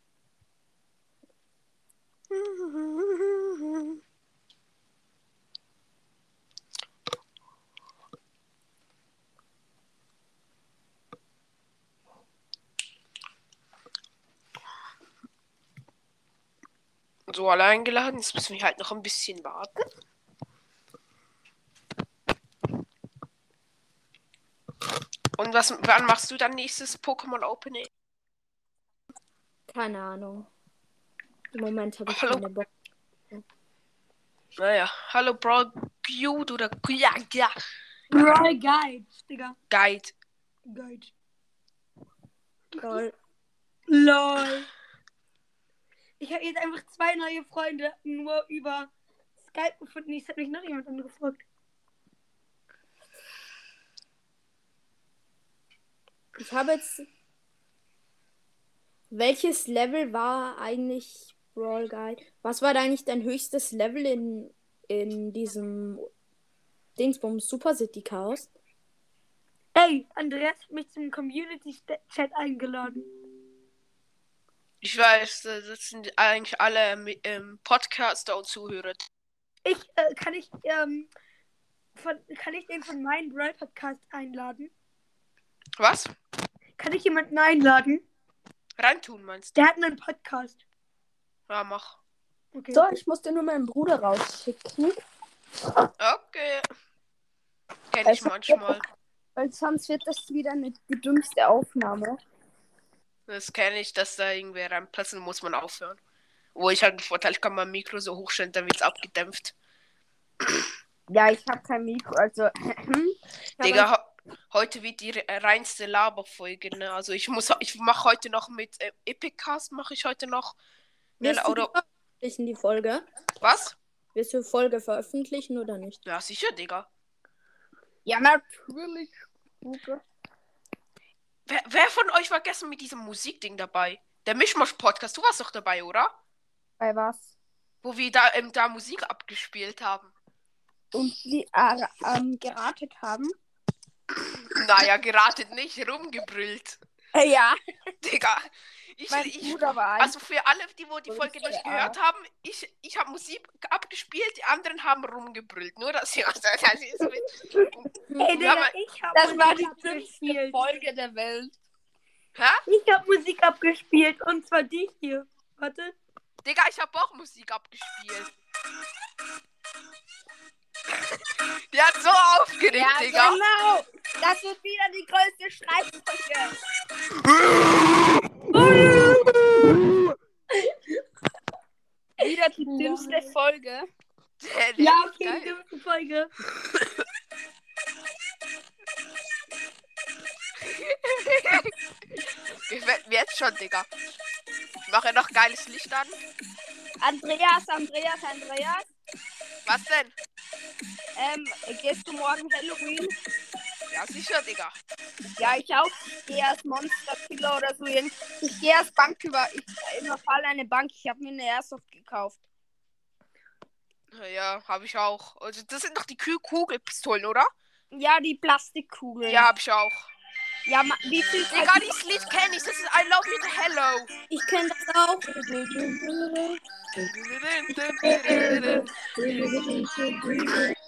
So, alle eingeladen. Jetzt müssen wir halt noch ein bisschen warten. Und was, wann machst du dann nächstes Pokémon Opening? Keine Ahnung. Im Moment habe ich Hallo. keine Bock. Naja, hallo Bro, Cute oder ja, ja, Brawl Guide, Digga. Guide. Guide. Lol. LOL. Ich habe jetzt einfach zwei neue Freunde nur über Skype gefunden. Ich habe mich noch jemand angefragt. Ich habe jetzt. Welches Level war eigentlich Brawl Guide? Was war da eigentlich dein höchstes Level in, in diesem Dingsbums Super City Chaos? Ey, Andreas hat mich zum Community-Chat eingeladen. Ich weiß, das sind eigentlich alle ähm, Podcaster und Zuhörer. Ich, äh, kann ich, ähm, von, kann ich den von meinem Brawl Podcast einladen? Was? Kann ich jemanden einladen? Reintun meinst du? Der hat einen Podcast. Ja, mach. Okay. So, ich musste nur meinen Bruder rausschicken, Okay. Kenn ich Also, manchmal. weil sonst wird das wieder eine die dümmste Aufnahme. Das kenne ich, dass da irgendwer reinplatzen muss man aufhören. Wo ich halt einen Vorteil, ich kann mein Mikro so hochstellen, dann wird's abgedämpft. Ja, ich habe kein Mikro, also. Digga, Heute wird die re- reinste Laberfolge, ne? Also ich muss, ich mache heute noch mit äh, Epicast, mache ich heute noch. Du oder- die veröffentlichen, die Folge? Was? Willst du die Folge veröffentlichen oder nicht? Ja, sicher, Digga. Ja, natürlich. Wer, wer von euch war gestern mit diesem Musikding dabei? Der Mischmasch-Podcast, du warst doch dabei, oder? Bei was? Wo wir da, ähm, da Musik abgespielt haben. Und die äh, ähm, geratet haben. Naja, geratet nicht, rumgebrüllt. Äh, ja, Digga. Ich, mein ich, Bruder war ein. also für alle, die wo die Folge nicht gehört haben, ich, ich habe Musik abgespielt, die anderen haben rumgebrüllt. Nur dass ihr das ist mit, Ey, Digga, aber- ich hab das war die dümmste. Folge der Welt. Hä? Ich hab Musik abgespielt und zwar die hier. Warte. Digga, ich habe auch Musik abgespielt. Die hat so aufgeregt, Ja, Digga. genau. Das wird wieder die größte Streitfolge. wieder die dümmste Folge. Der- der Ja, okay, die dümmste Folge. Gefällt mir jetzt schon, Digga. Ich mache noch geiles Licht an. Andreas, Andreas, Andreas. Was denn? Ähm, gehst du morgen Halloween? Ja, sicher, Digga. Ja, ich auch. Ich gehe als Monster Killer oder so. hin. Ich gehe als Bank über. Ich überfalle eine Bank. Ich habe mir eine Airsoft gekauft. Ja, habe ich auch. Also, das sind doch die Kugelpistolen, oder? Ja, die Plastikkugeln. Ja, habe ich auch. Ja, ma- wie viel Digga, dieses Lied kenne ich. Das ist I Love You to Hello. Ich kenne das auch.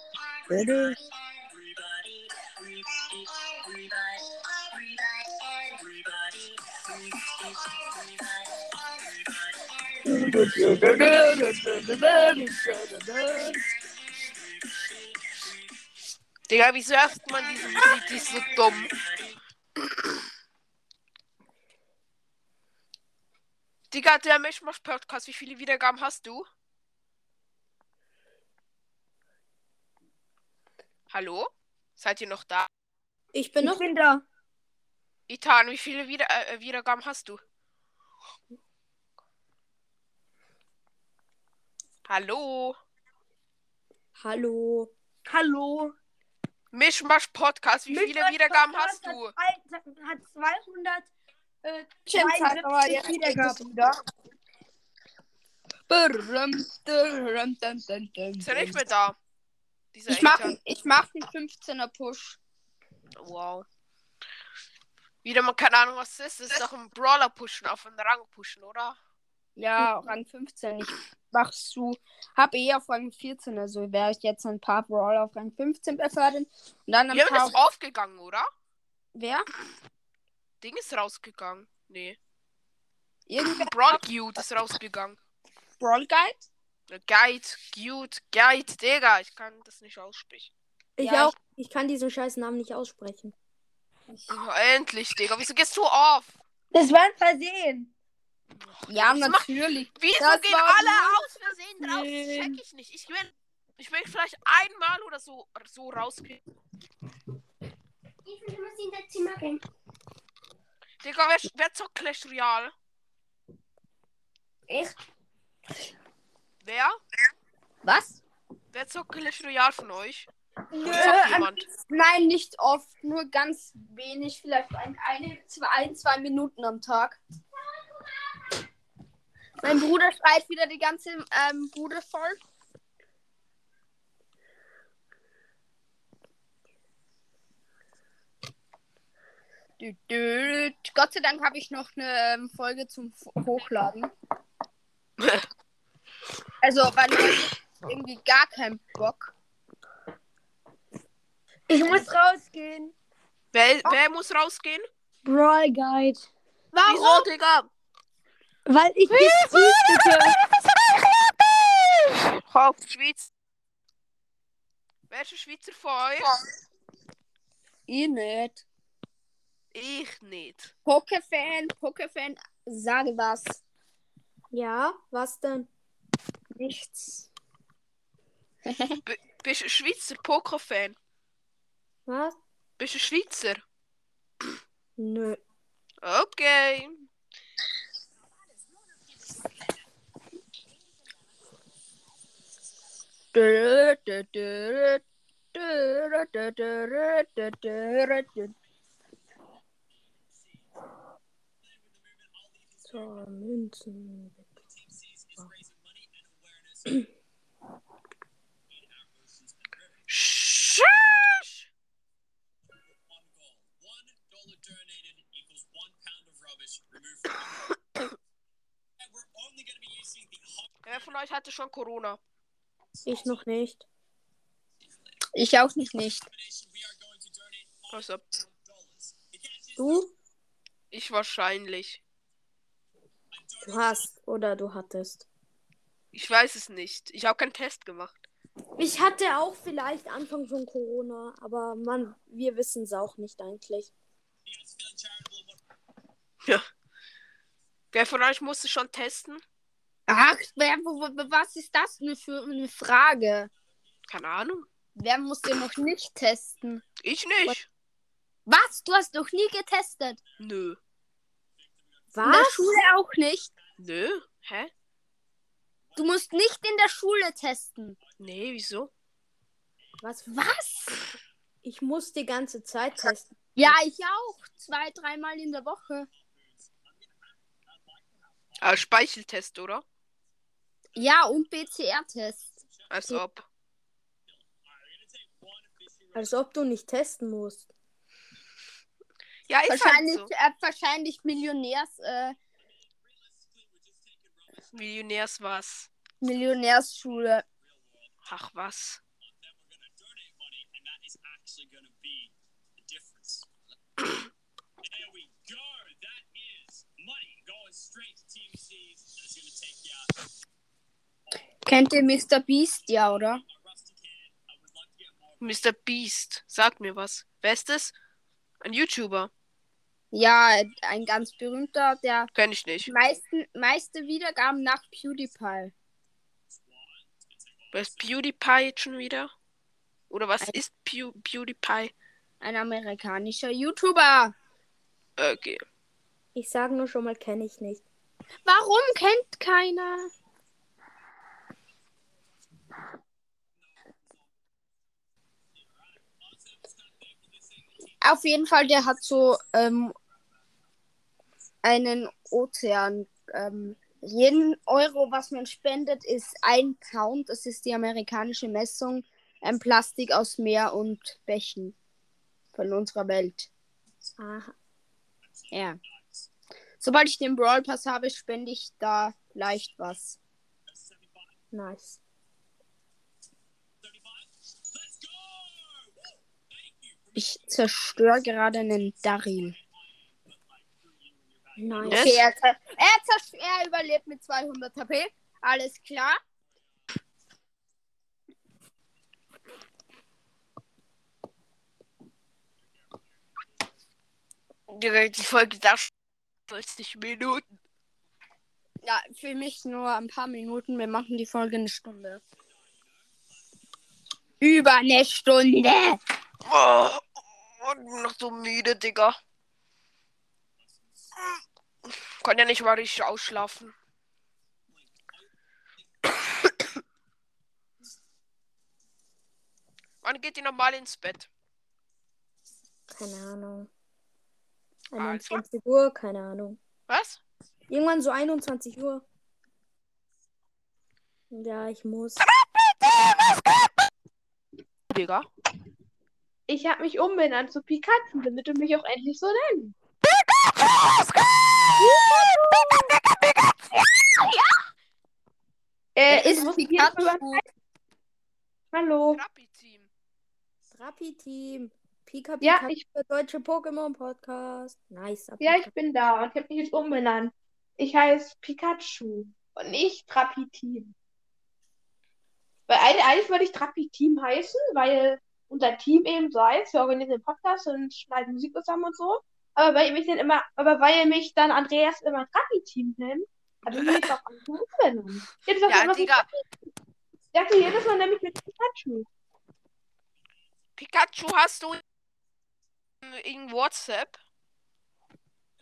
Digga, wieso hört man diese Musik? Die ist so dumm. Digga, der Mischmasch-Podcast, wie viele Wiedergaben hast du? Hallo? Seid ihr noch da? Ich bin Ich noch. bin da. Itan, wie viele Wieder äh, Wiedergaben hast du? Hallo? Hallo. Hallo. Mischmasch-Podcast, wie viele Mischmasch Wiedergaben Podcast hast du? Hat, hat 200 äh, Zeit, aber 72 jetzt Wiedergaben. wieder. Er nicht dun. mehr da? Dieser Ich mach, Itan. ich mach einen 15er Push. Wow. Wieder mal keine Ahnung, was das ist. Das ist doch ein Brawler pushen, auf einen Rang pushen, oder? Ja, Rang 15. Ich mach zu. Hab eh auf Rang 14, also wäre ich jetzt ein paar Brawler auf Rang 15 befördern. Und dann ein Wir haben paar. das aufgegangen, oder? Wer? Ding ist rausgegangen. Nee. Irgendwer? Brawl Cute ist rausgegangen. Brawl Guide? Guide, Cute, Guide, Digga. Ich kann das nicht aussprechen. Ich Ja, auch. Ich kann diesen scheiß Namen nicht aussprechen. Oh, endlich, Digga. Wieso gehst du auf? Das war ein Versehen. Ja, Das macht- natürlich. Wieso Das gehen alle aus Versehen drauf? Das Nee. check ich nicht. Ich will, ich will vielleicht einmal oder so, so rausgehen. Ich muss in das Zimmer gehen. Digga, wer, wer zockt Clash Royale? Ich? Wer? Was? Wer zockt Clash Royale von euch? Nö, jemand? Nein, nicht oft. Nur ganz wenig. Vielleicht ein, eine, zwei, ein, zwei Minuten am Tag. Mein Bruder schreit wieder die ganze ähm, Bude voll. Dü, dü. Gott sei Dank habe ich noch eine ähm, Folge zum Hochladen. Also, weil ich irgendwie gar keinen Bock. Ich muss rausgehen. Wer, wer muss rausgehen? Brawl Guide. Wieso, Digga? Weil ich nicht bitte. Auf Schweiz. Welcher Schweizer von euch? Ich nicht. Ich nicht. Pokéfan, Pokéfan, sage was. Ja, was denn? Nichts. B bist du Schweizer Poker-Fan? Was? Bist du Schweizer? Nö. Okay. So, Münzen. Shush! Wer von euch hatte schon Corona? Ich noch nicht. Ich auch nicht nicht. Also, Du? ich wahrscheinlich. Du hast oder du hattest. Ich weiß es nicht. Ich habe keinen Test gemacht. Ich hatte auch vielleicht Anfang von Corona, aber man, wir wissen es auch nicht eigentlich. Ja. Wer von euch musste schon testen? Ach, wer, wo, wo, was ist das denn für eine Frage? Keine Ahnung. Wer musste noch nicht testen? Ich nicht. Was? Du hast noch nie getestet? Nö. In der Was? Schule auch nicht? Nö. Hä? Du musst nicht in der Schule testen. Nee, wieso? Was? Was? Ich muss die ganze Zeit testen. Ja, ich auch. Zwei, dreimal in der Woche. Ah, Speicheltest, oder? Ja, und PCR-Test. Als ob. Als ob du nicht testen musst. Ja, ist Wahrscheinlich, halt so. äh, wahrscheinlich Millionärs, äh, Millionärs was. Millionärsschule. Ach was. Kennt ihr Mr. Beast, ja, oder? Mr. Beast. Sag mir was. Wer ist das? Ein YouTuber. Ja, ein ganz berühmter, der Kenn ich nicht. meisten, meiste Wiedergaben nach PewDiePie. Wer ist PewDiePie jetzt schon wieder? Oder was Ein- ist Pew PewDiePie? Ein amerikanischer YouTuber. Okay. Ich sage nur schon mal, kenne ich nicht. Warum kennt keiner? Auf jeden Fall, der hat so ähm, einen Ozean. Ähm, jeden Euro, was man spendet, ist ein Pound. Das ist die amerikanische Messung. Ein Plastik aus Meer und Bächen von unserer Welt. Aha. Ja. Sobald ich den Brawl Pass habe, spende ich da leicht was. Nice. Ich zerstöre gerade einen. Nice. Yes. Okay, er, zer- er, er überlebt mit 200 HP. Alles klar. Die, die Folge da 40 Minuten. Ja, für mich nur ein paar Minuten. Wir machen die Folge eine Stunde. Über eine Stunde. Oh, und noch so müde, Digga. Kann ja nicht mal richtig ausschlafen. Wann geht ihr normal ins Bett? Keine Ahnung. Also? 21 Uhr, keine Ahnung. Was? Irgendwann so 21 Uhr. Ja, ich muss. Digga. Ich habe mich umbenannt zu Pikachu, damit du mich auch endlich so nennen. Äh, Er ist du musst mich jetzt mal- Pikachu. Hallo. Rappi-Team. Rappi-Team. Pika Ja, Pika, ich- der deutsche Pokémon-Podcast. Nice. Ja, ich bin da und ich habe mich jetzt umbenannt. Ich heiße Pikachu und nicht Trappi-Team. Weil eigentlich, eigentlich würde ich Trappi-Team heißen, weil unser Team eben so heißt, wir organisieren Podcasts und schneiden Musik zusammen und so. Aber weil mich dann immer, aber weil mich dann Andreas immer Trappi-Team nennt, habe ich mich auch umbenannt. Jetzt sagt er Ja, immer Digga. Ich dachte jedes Mal nämlich mit Pikachu. Pikachu hast du in WhatsApp.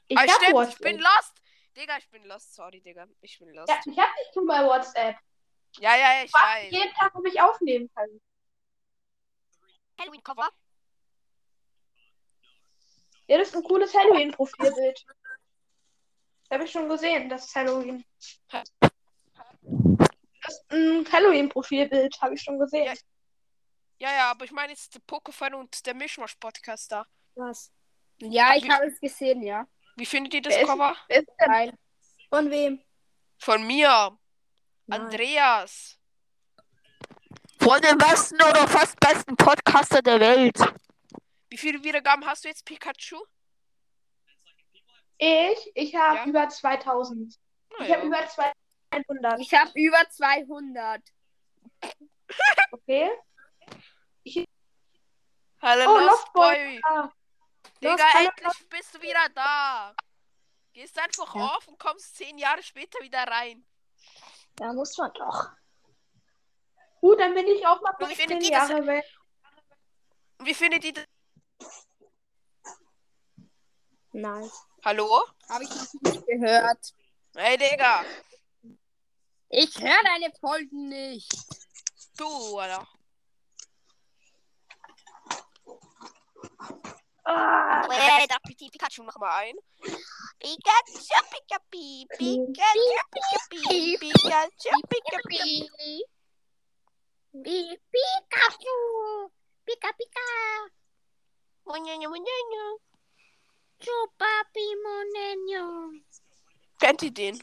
Ich ah, stimmt, WhatsApp. ich bin lost. Digga, ich bin lost. Sorry, Digga. Ich bin lost. ja, ich hab dich schon bei WhatsApp. Ja, ja, ja, ich Was weiß. jeden Tag, wo ich aufnehmen kann. Halloween-Cover. Ja, das ist ein cooles Halloween-Profilbild. Das habe ich schon gesehen, das ist Halloween. Das ist ein Halloween-Profilbild, habe ich schon gesehen. Ja. Ja, ja, aber ich meine jetzt der Pokefan und der Mischmasch-Podcast da. Was? Ja, ich habe es gesehen, ja. Wie findet ihr das Wer ist- Cover? Wer ist denn? Geil. Von wem? Von mir. Nein. Andreas. Von dem besten oder fast besten Podcaster der Welt. Wie viele Wiedergaben hast du jetzt, Pikachu? Ich, ich habe Ja. über 2000. Ich Naja. habe über 200. Ich habe über 200. Okay. Hallo, Oh, Lost Lost Boy. Ah, Digga, Lost endlich bist du wieder da. Gehst einfach Ja. auf und kommst zehn Jahre später wieder rein. Da muss man doch. Gut, dann bin ich auch mal Und wie 15 findet ihr das- Jahre weg. Wie findet ihr das? Nice. Hallo? Habe ich noch nicht gehört. Hey, Digga. Ich höre deine Folgen nicht. Du, Alter. Ah, Hey, da Pikachu, Pikachu, mach mal ein. Pikachu, Pikachu, Pikachu, Pikachu, Pikachu, Pikachu. Pikachu. Pika Pika. Munyanya, munyanya. Chupa Pimonenyo. Kennt ihr den?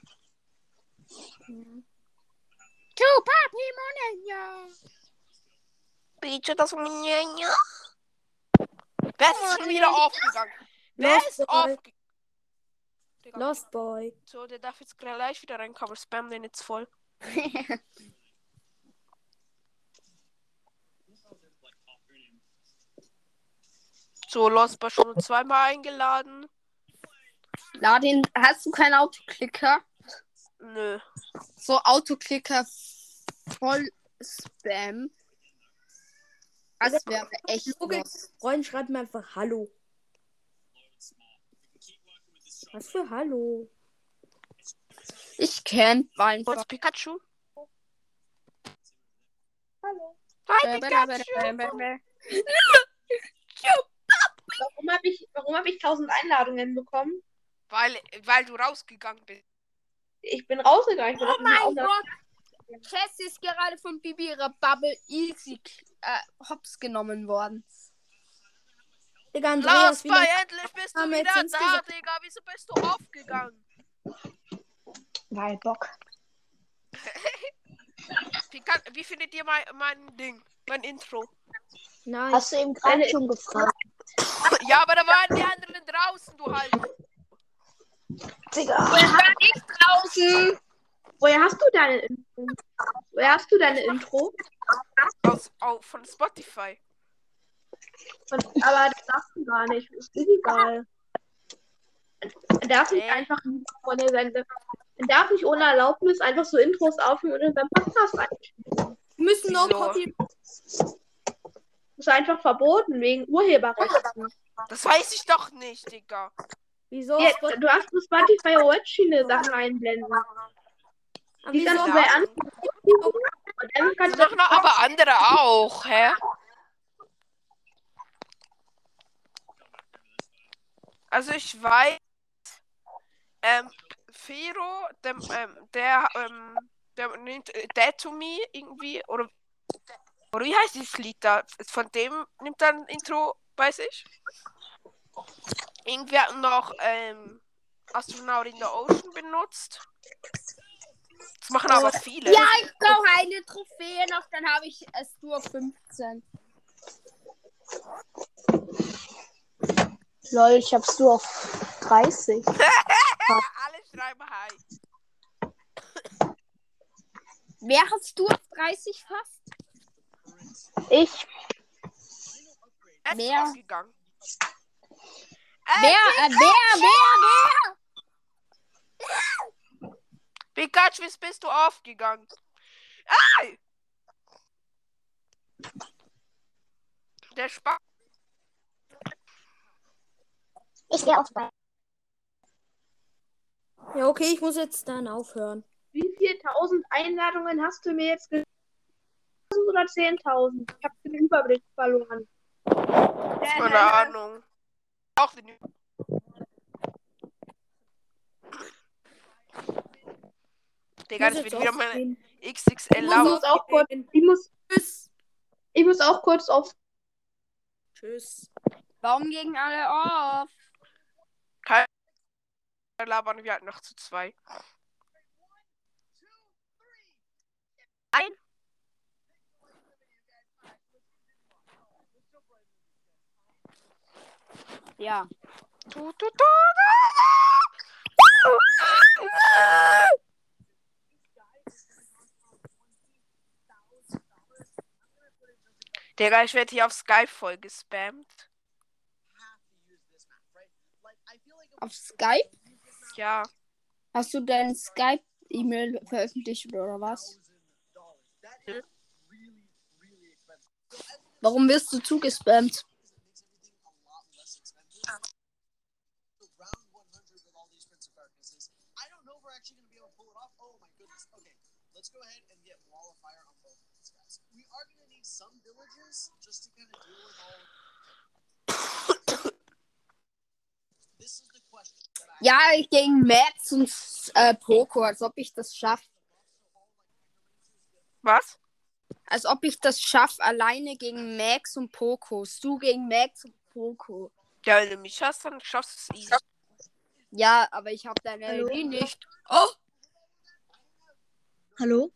Chupa Pimonenyo. Bitte das Munyanya. Wer ist schon wieder aufgegangen? Wer ist Boy. aufgegangen? Lost Boy. So, der darf jetzt gleich wieder reinkommen. Spam den jetzt voll. So, Lost Boy schon zweimal eingeladen. Ladin, hast du keinen Autoklicker? Nö. So Autoklicker voll Spam. Das wäre echt. Freund schreibt mir einfach Hallo. Was für Hallo? Ich kenn einfach. Kurz Pikachu. hallo. Hi, Pikachu. Warum habe ich, warum hab ich 1000 Einladungen bekommen? Weil, weil du rausgegangen bist. Ich bin rausgegangen. Ich bin Oh mein. Gott! Chess ist gerade von Bibi ihrer Bubble easy äh, hops genommen worden. Digga, Andreas, wie Boy, lange endlich bist du wieder da, Digga. Wieso bist du aufgegangen? Weil Bock. Pika wie findet ihr mein, mein Ding? Mein Intro? Nice. Hast du eben gerade schon gefragt? Ja, aber da waren die anderen draußen, du halt. Digga. Draußen! Woher hast du deine Intro? Woher hast du deine Intro? Aus, au- von Spotify. Und, aber das darfst du gar nicht. Ist illegal. Man darf nicht Äh. einfach ohne seine, darf nicht ohne Erlaubnis einfach so Intros aufnehmen und in seinen Podcast einspielen. Wir müssen no copy. Das ist einfach verboten wegen Urheberrechten. Das weiß ich doch nicht, Digga. Wieso? Ja, du hast auf Spotify Watchine Sachen einblenden. Die wieso? kannst du bei anderen und dann Das machen aber andere auch, hä? Also ich weiß, ähm, Fero, dem, ähm, der, ähm, der nimmt äh, Dead to Me irgendwie, oder, oder wie heißt dieses Lied da? Von dem nimmt er ein Intro bei sich. Irgendwer hat noch, ähm, Astronaut in the Ocean benutzt. Das machen aber viele. Ja, ich brauche eine Trophäe noch, dann habe ich es nur 15. Lol, ich hab's nur auf 30. Alle schreiben Hi. Wer hast du auf 30 fast? Ich. Es Wer? ist ausgegangen. Wer, äh, wer, wer, wer? Pikachu, wie bist du aufgegangen? Ei! Der Spaß. Ich gehe auf bei. Ja, okay, ich muss jetzt dann aufhören. Wie viele tausend Einladungen hast du mir jetzt gesagt? 1000 oder 10.000? Ich habe den Überblick verloren. Keine Ahnung. Auch den Digga, das wird wieder mal aufstehen. XXL Ich muss auch kurz, ich muss, Tschüss. ich muss auch kurz auf. Tschüss. Warum gegen alle auf? labern wir halt noch zu zwei. Ja. Tu, tu, tu, Digga, ich werde hier auf Skype voll gespammt. Auf Skype? Ja. Hast du dein Skype-E-Mail veröffentlicht oder was? Warum wirst du zugespammt? Ja, gegen Max und äh, Poco, als ob ich das schaffe. Was? Als ob ich das schaffe, alleine gegen Max und Poco. Du gegen Max und Poco. Ja, wenn du mich hast, dann schaffst du es easy. Ja, aber ich habe deine ID nicht. Oh! Hallo?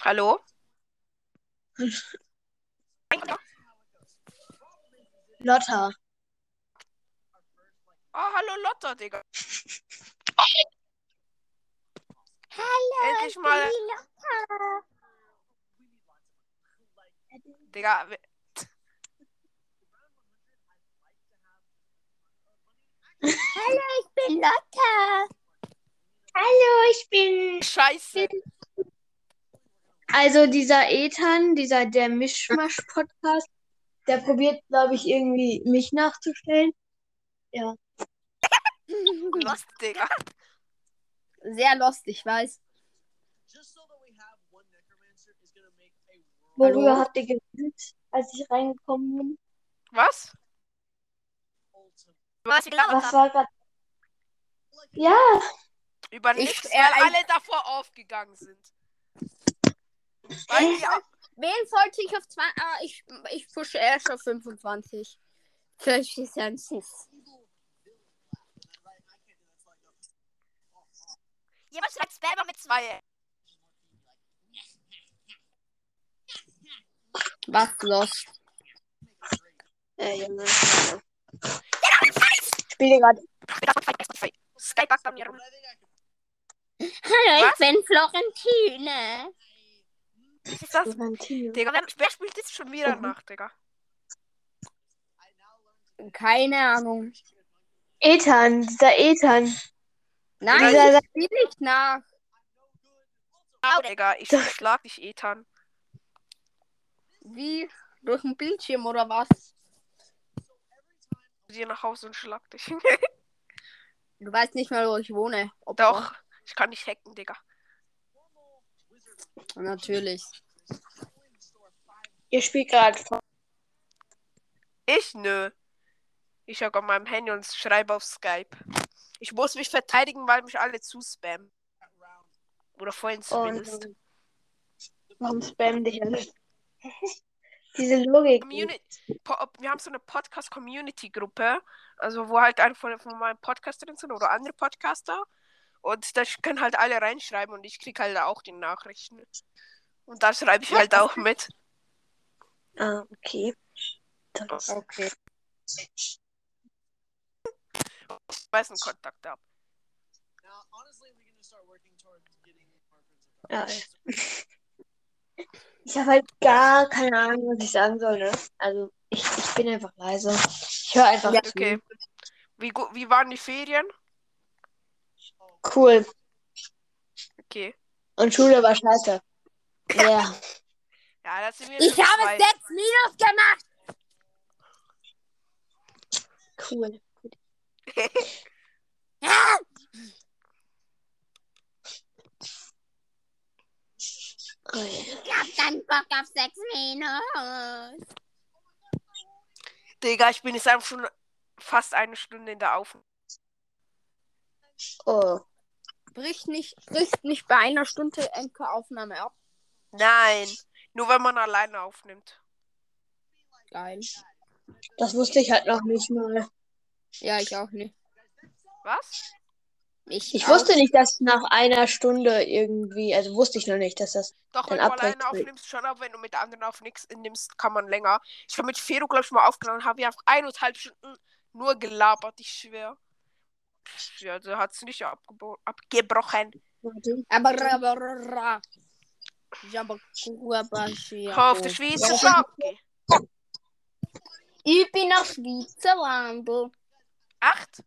Hallo? Lotta. Oh, hallo Lotta, Digga. Hallo. Endlich mal. Lotta. Digga, Hallo, ich bin Lotta. Hallo, ich bin. scheiße. Also dieser Ethan, dieser der Mischmasch-Podcast, der probiert, glaube ich, irgendwie mich nachzustellen. Ja. Lost, Digga. Sehr lost, ich weiß. Worüber Hallo? habt ihr geredet, als ich reingekommen bin? Was? Was Was war gerade? Ja, Über Ich- nichts, äh, weil alle davor aufgegangen sind. Auch, Wen sollte ich auf 20? Ah, ich, ich pushe erst auf 25. Vielleicht ist er ein Sis. jemand schreibt Spammer mit zwei. Was los? äh, Junge. Ich spiele gerade. Skype bei mir rum. Hallo, Was? ich bin Florentine. Was ist das? Florentino. Digga, wer, wer spielt das schon wieder Mhm. nach, Digga? Keine Ahnung. Ethan, dieser Ethan. Nein, Dieser- ich spiele nicht nach. Au, Digga, ich schlag dich, Ethan. Wie? Durch den Bildschirm oder was? Dir nach Hause und schlag dich. Du weißt nicht mal, wo ich wohne. Ob Doch, ich kann nicht hacken, Digga. Natürlich. Ihr spielt gerade. Ich nö. Ich hab an meinem Handy und schreibe auf Skype. Ich muss mich verteidigen, weil mich alle zuspammen. Oder vorhin zumindest. Und warum spammen dich alle? Diese Logik. Communi wir haben so eine Podcast-Community-Gruppe, also wo halt eine von, von meinen Podcasterinnen sind oder andere Podcaster. Und da können halt alle reinschreiben und ich krieg halt auch die Nachrichten. Und da schreibe ich halt auch mit. Ah, okay. Das, Okay. Ich weiß einen Kontakt ab. Ja, ich habe halt gar keine Ahnung, was ich sagen soll, ne? Also, ich, ich bin einfach leise. Ich höre einfach Ja, zu. Okay. Wie, wie waren die Ferien? Cool. Okay. Und Schule war scheiße. Ja. Ja, das sind wir Ich habe zwei. sechs Minus gemacht. Cool. Ich hab keinen Bock auf sechs Minus. Digga, ich bin jetzt einfach schon fast eine Stunde in der Aufnahme. Oh. Bricht nicht, bricht nicht bei einer Stunde Enke-Aufnahme ab. Nein, nur wenn man alleine aufnimmt. Geil. Das wusste ich halt noch nicht mal. Ja, ich auch nicht. Was? Ich, Ich wusste nicht, dass nach einer Stunde irgendwie, also wusste ich noch nicht, dass das. Doch, Dann wenn du alleine aufnimmst, schon, aber wenn du mit anderen aufnimmst, nimmst, kann man länger. Ich habe mit Fero, glaube ich, mal aufgenommen, habe ich einfach eineinhalb Stunden nur gelabert, ich schwör. Ja, da hat es nicht abgebrochen. Aber. Ja, ja. Auf der Schweizer Schacke. Ich bin nach Schweizerland. Echt?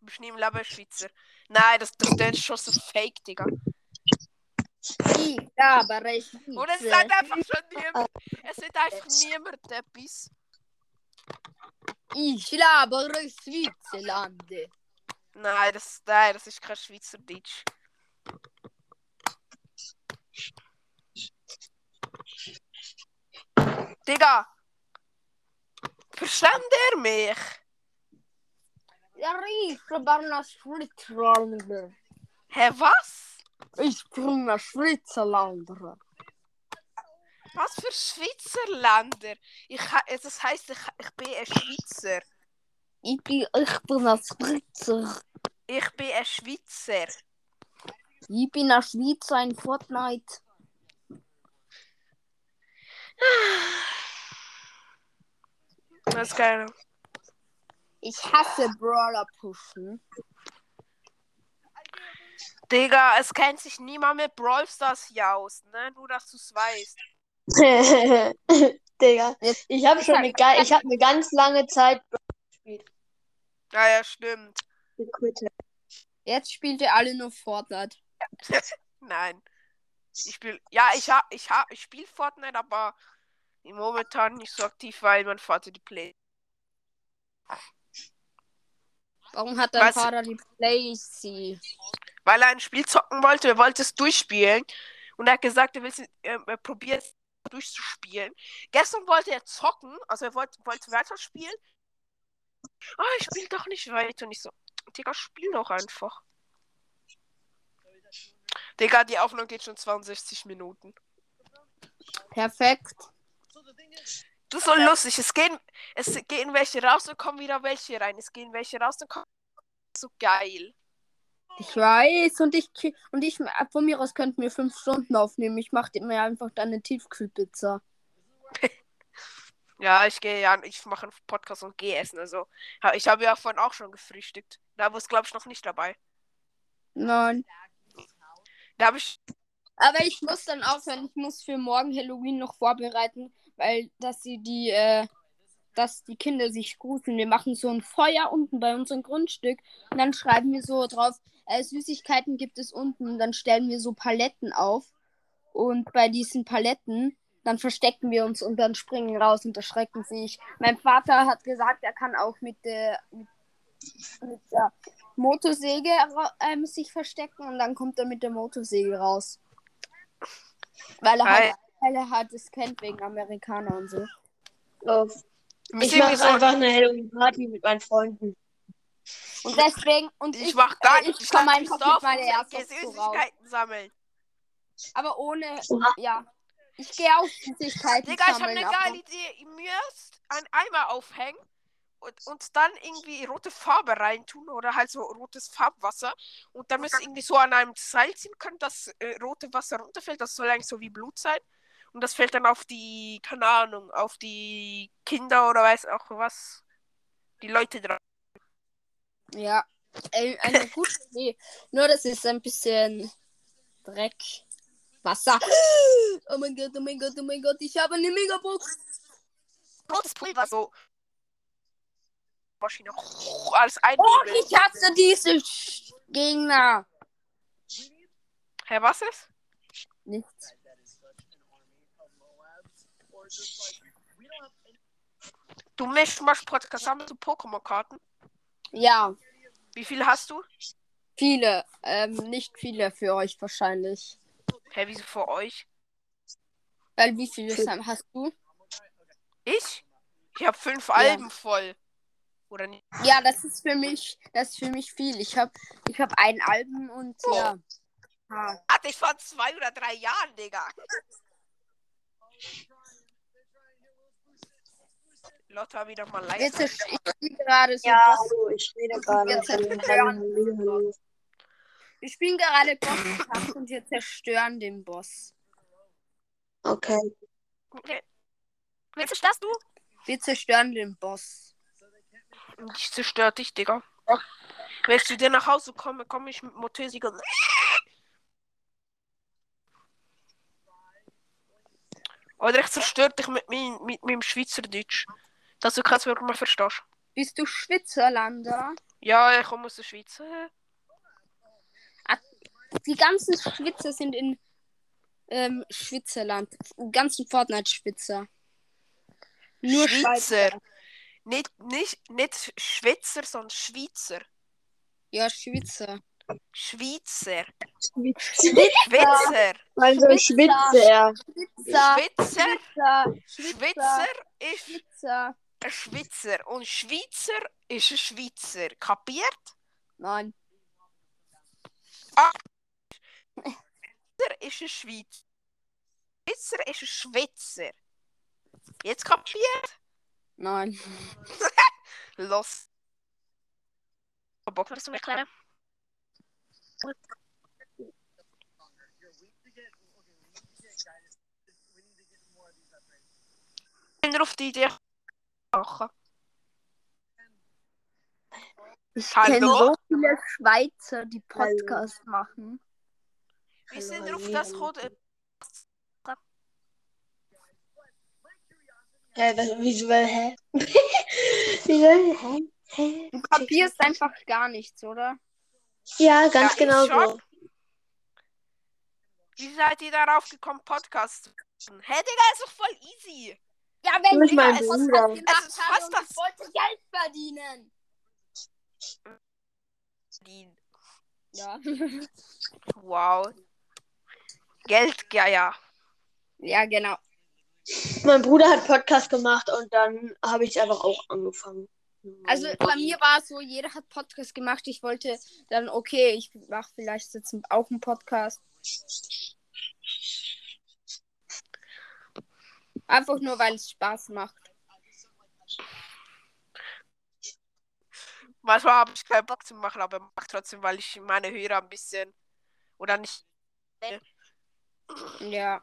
Bist nie im Leben Schweizer. Nein, das, das, ist schon so fake, Digga. Ich aber ich Und es sagt einfach schon niemand. Es sagt einfach niemand etwas. Ich labere Schweizerlande. Nein, das, nein, das ist kein Schweizerdeutsch. Digga! Versteht ihr mich? Ja, ich bin nach Schweizerland. Hä, was? Ich bin nach Schweizerland. Was für Schweizerländer? Ich, ha- das heisst, ich, ich bin ein Schweizer. Ich bin, ich bin nach Schweizer. Ich bin ein Schweizer. Ich bin nach Schweizer in Fortnite. Das ist geil. Ich hasse Brawler pushen. Digga, es kennt sich niemand mit Brawl Stars hier aus, ne? Nur, dass du es weißt. Digga, Jetzt- ich habe schon eine, ich habe eine ganz lange Zeit gespielt. Ja, ja, stimmt. Jetzt spielt ihr alle nur Fortnite. Nein. Ich spiel, ja, ich hab, ich hab, ich spiel Fortnite, aber momentan nicht so aktiv, weil mein Vater die Play. Warum hat dein Was? Vater die Playsee? Weil er ein Spiel zocken wollte, er wollte es durchspielen. Und er hat gesagt, er will es, äh, er probiert es durchzuspielen. Gestern wollte er zocken, also er wollte, wollte weiterspielen. Ah, ich spiele doch nicht weiter. Und ich so, Digga, spiel doch einfach. Digga, die Aufnahme geht schon 62 Minuten. Perfekt. Das ist so lustig. Es gehen, es gehen welche raus, dann kommen wieder welche rein. Es gehen welche raus, dann kommen. So geil. Ich weiß. Und ich, und ich, von mir aus könnten wir fünf Stunden aufnehmen. Ich mache mir einfach dann eine Tiefkühlpizza. Ja, ich gehe ja, ich mache einen Podcast und gehe essen. Also, ich habe ja vorhin auch schon gefrühstückt. Da war es, glaube ich, noch nicht dabei. Nein. Da habe ich. Aber ich muss dann aufhören. Ich muss für morgen Halloween noch vorbereiten, weil dass sie die, äh, dass die Kinder sich gruseln. Wir machen so ein Feuer unten bei unserem Grundstück und dann schreiben wir so drauf, äh, Süßigkeiten gibt es unten. Und dann stellen wir so Paletten auf und bei diesen Paletten dann verstecken wir uns und dann springen raus und erschrecken sich. Mein Vater hat gesagt, er kann auch mit der mit, der Motorsäge ähm, sich verstecken und dann kommt er mit der Motorsäge raus. Weil er, halt, weil er halt es kennt wegen Amerikaner und so. Muss Ich mache einfach eine Halloween-Party mit meinen Freunden. Und deswegen, und ich ich, mach gar äh, nicht. ich einfach mich mit meiner so raus. Süßigkeiten sammeln. Aber ohne, ja. Ich gehe auf Süßigkeiten Digga, ich habe eine geile Idee. Ihr müsst einen Eimer aufhängen und, und dann irgendwie rote Farbe reintun oder halt so rotes Farbwasser. Und dann müsst ihr irgendwie so an einem Seil ziehen können, dass äh, rote Wasser runterfällt. Das soll eigentlich so wie Blut sein. Und das fällt dann auf die, keine Ahnung, auf die Kinder oder weiß auch was. Die Leute drauf. Ja, ey, eine gute Idee. Nur das ist ein bisschen Dreck. Wasser. Oh mein Gott, oh mein Gott, oh mein Gott, ich habe eine Megabox. Rotes Pulver, so. Maschine. Alles Oh, einnebeln. ich hasse diese Gegner. Hä, was ist? Nichts. Du mischst mal Podcast sammelst du Pokémon-Karten? Ja, Wie viele hast du? viele. Ähm, nicht viele für euch wahrscheinlich. Hä, wieso für euch? Weil wie viele Sam- hast du? Ich? Ich habe fünf Alben voll. Oder nicht? Ja, das ist für mich, das ist für mich viel. Ich habe ich hab ein Album und ja. Ah. Hatte ich vor zwei oder drei Jahren, Digga. Lotta wieder mal Jetzt leise. ist, ich spiele gerade so Ja, Boss. hallo, ich rede gerade. Jetzt Hallo. Wir spielen gerade Boss und wir zerstören den Boss. Okay. Okay. Willst du das, du? Wir zerstören den Boss. Ich zerstör dich, Digga. Wenn du dir nach Hause komme, komme ich mit Motorsiger. Oder ich zerstör dich mit, mein, mit meinem Schweizerdeutsch. Dass du kannst mir mal verstehst. Bist du Schwitzerlander? Ja, ich komme aus der Schweiz. Die ganzen Schwitzer sind in ähm, Schwitzerland. Die ganzen Fortnite-Schwitzer. Nur Schweizer. Schweizer. Nicht, nicht, nicht Schweizer, sondern Schweizer. Ja, Schweizer. Schweizer. Schwitzer. Schweizer. Also Schwitzer. Schwitzer. Schweizer. Schwitzer. Schweizer ist Schwitzer. Ein Schweizer. Und Schweizer ist ein Schweizer. Kapiert? Nein. Schweizer ist ein Schweizer. Schweizer ist ein Schweizer. Jetzt kapiert? Nein. Los. Bock, das zu erklären? Ich bin auf die Idee machen. Ich Hallo? kenne so viele Schweizer, die Podcasts machen. Wie sind wir auf das gekommen? Hä, was, wieso, hä? wieso, hä? Hä? Du kapierst einfach gar nichts, oder? Ja, ganz Ja, genau so. Wie seid ihr darauf gekommen, Podcast zu machen? Hä, Digga, ist doch voll easy. Ja, wenn ich mein Bruder. Es ist fast ich das- wollte Geld verdienen. Die- Ja. Wow. Geldgeier. ja, genau. Mein Bruder hat Podcast gemacht und dann habe ich einfach auch angefangen. Also bei mir war es so, jeder hat Podcast gemacht. Ich wollte dann, okay, ich mache vielleicht jetzt auch einen Podcast. Einfach nur, weil es Spaß macht. Manchmal habe ich keinen Bock zu machen, aber mach trotzdem, weil ich meine Hörer ein bisschen oder nicht. Ja.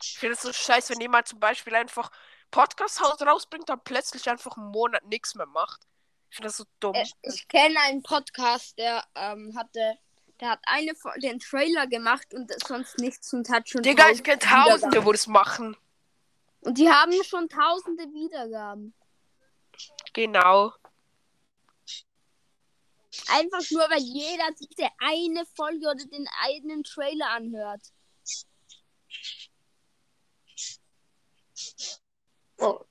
Ich finde es so scheiße, wenn jemand zum Beispiel einfach Podcast rausbringt, dann plötzlich einfach einen Monat nichts mehr macht. Ich finde das so dumm. Äh, Ich kenne einen Podcast, der ähm, hatte, der hat eine den Trailer gemacht und sonst nichts und hat schon Digga, ich kenne. Tausende, wo das machen. Und die haben schon tausende Wiedergaben. Genau. Einfach nur, weil jeder diese eine Folge oder den einen Trailer anhört. Oh,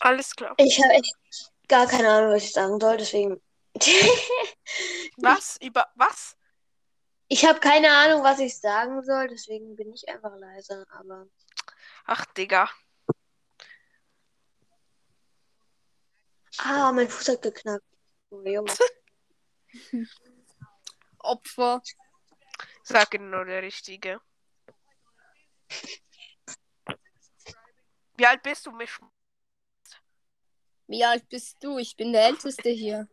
Alles klar. ich habe echt gar keine Ahnung, was ich sagen soll, deswegen. Was? Über was? Ich habe keine Ahnung, was ich sagen soll, deswegen bin ich einfach leise, aber. Ach, Digga. Ah, mein Fuß hat geknackt. Oh, Junge. Opfer. Sag nur der Richtige. Wie alt bist du, Misch? Wie alt bist du? Ich bin der Älteste hier.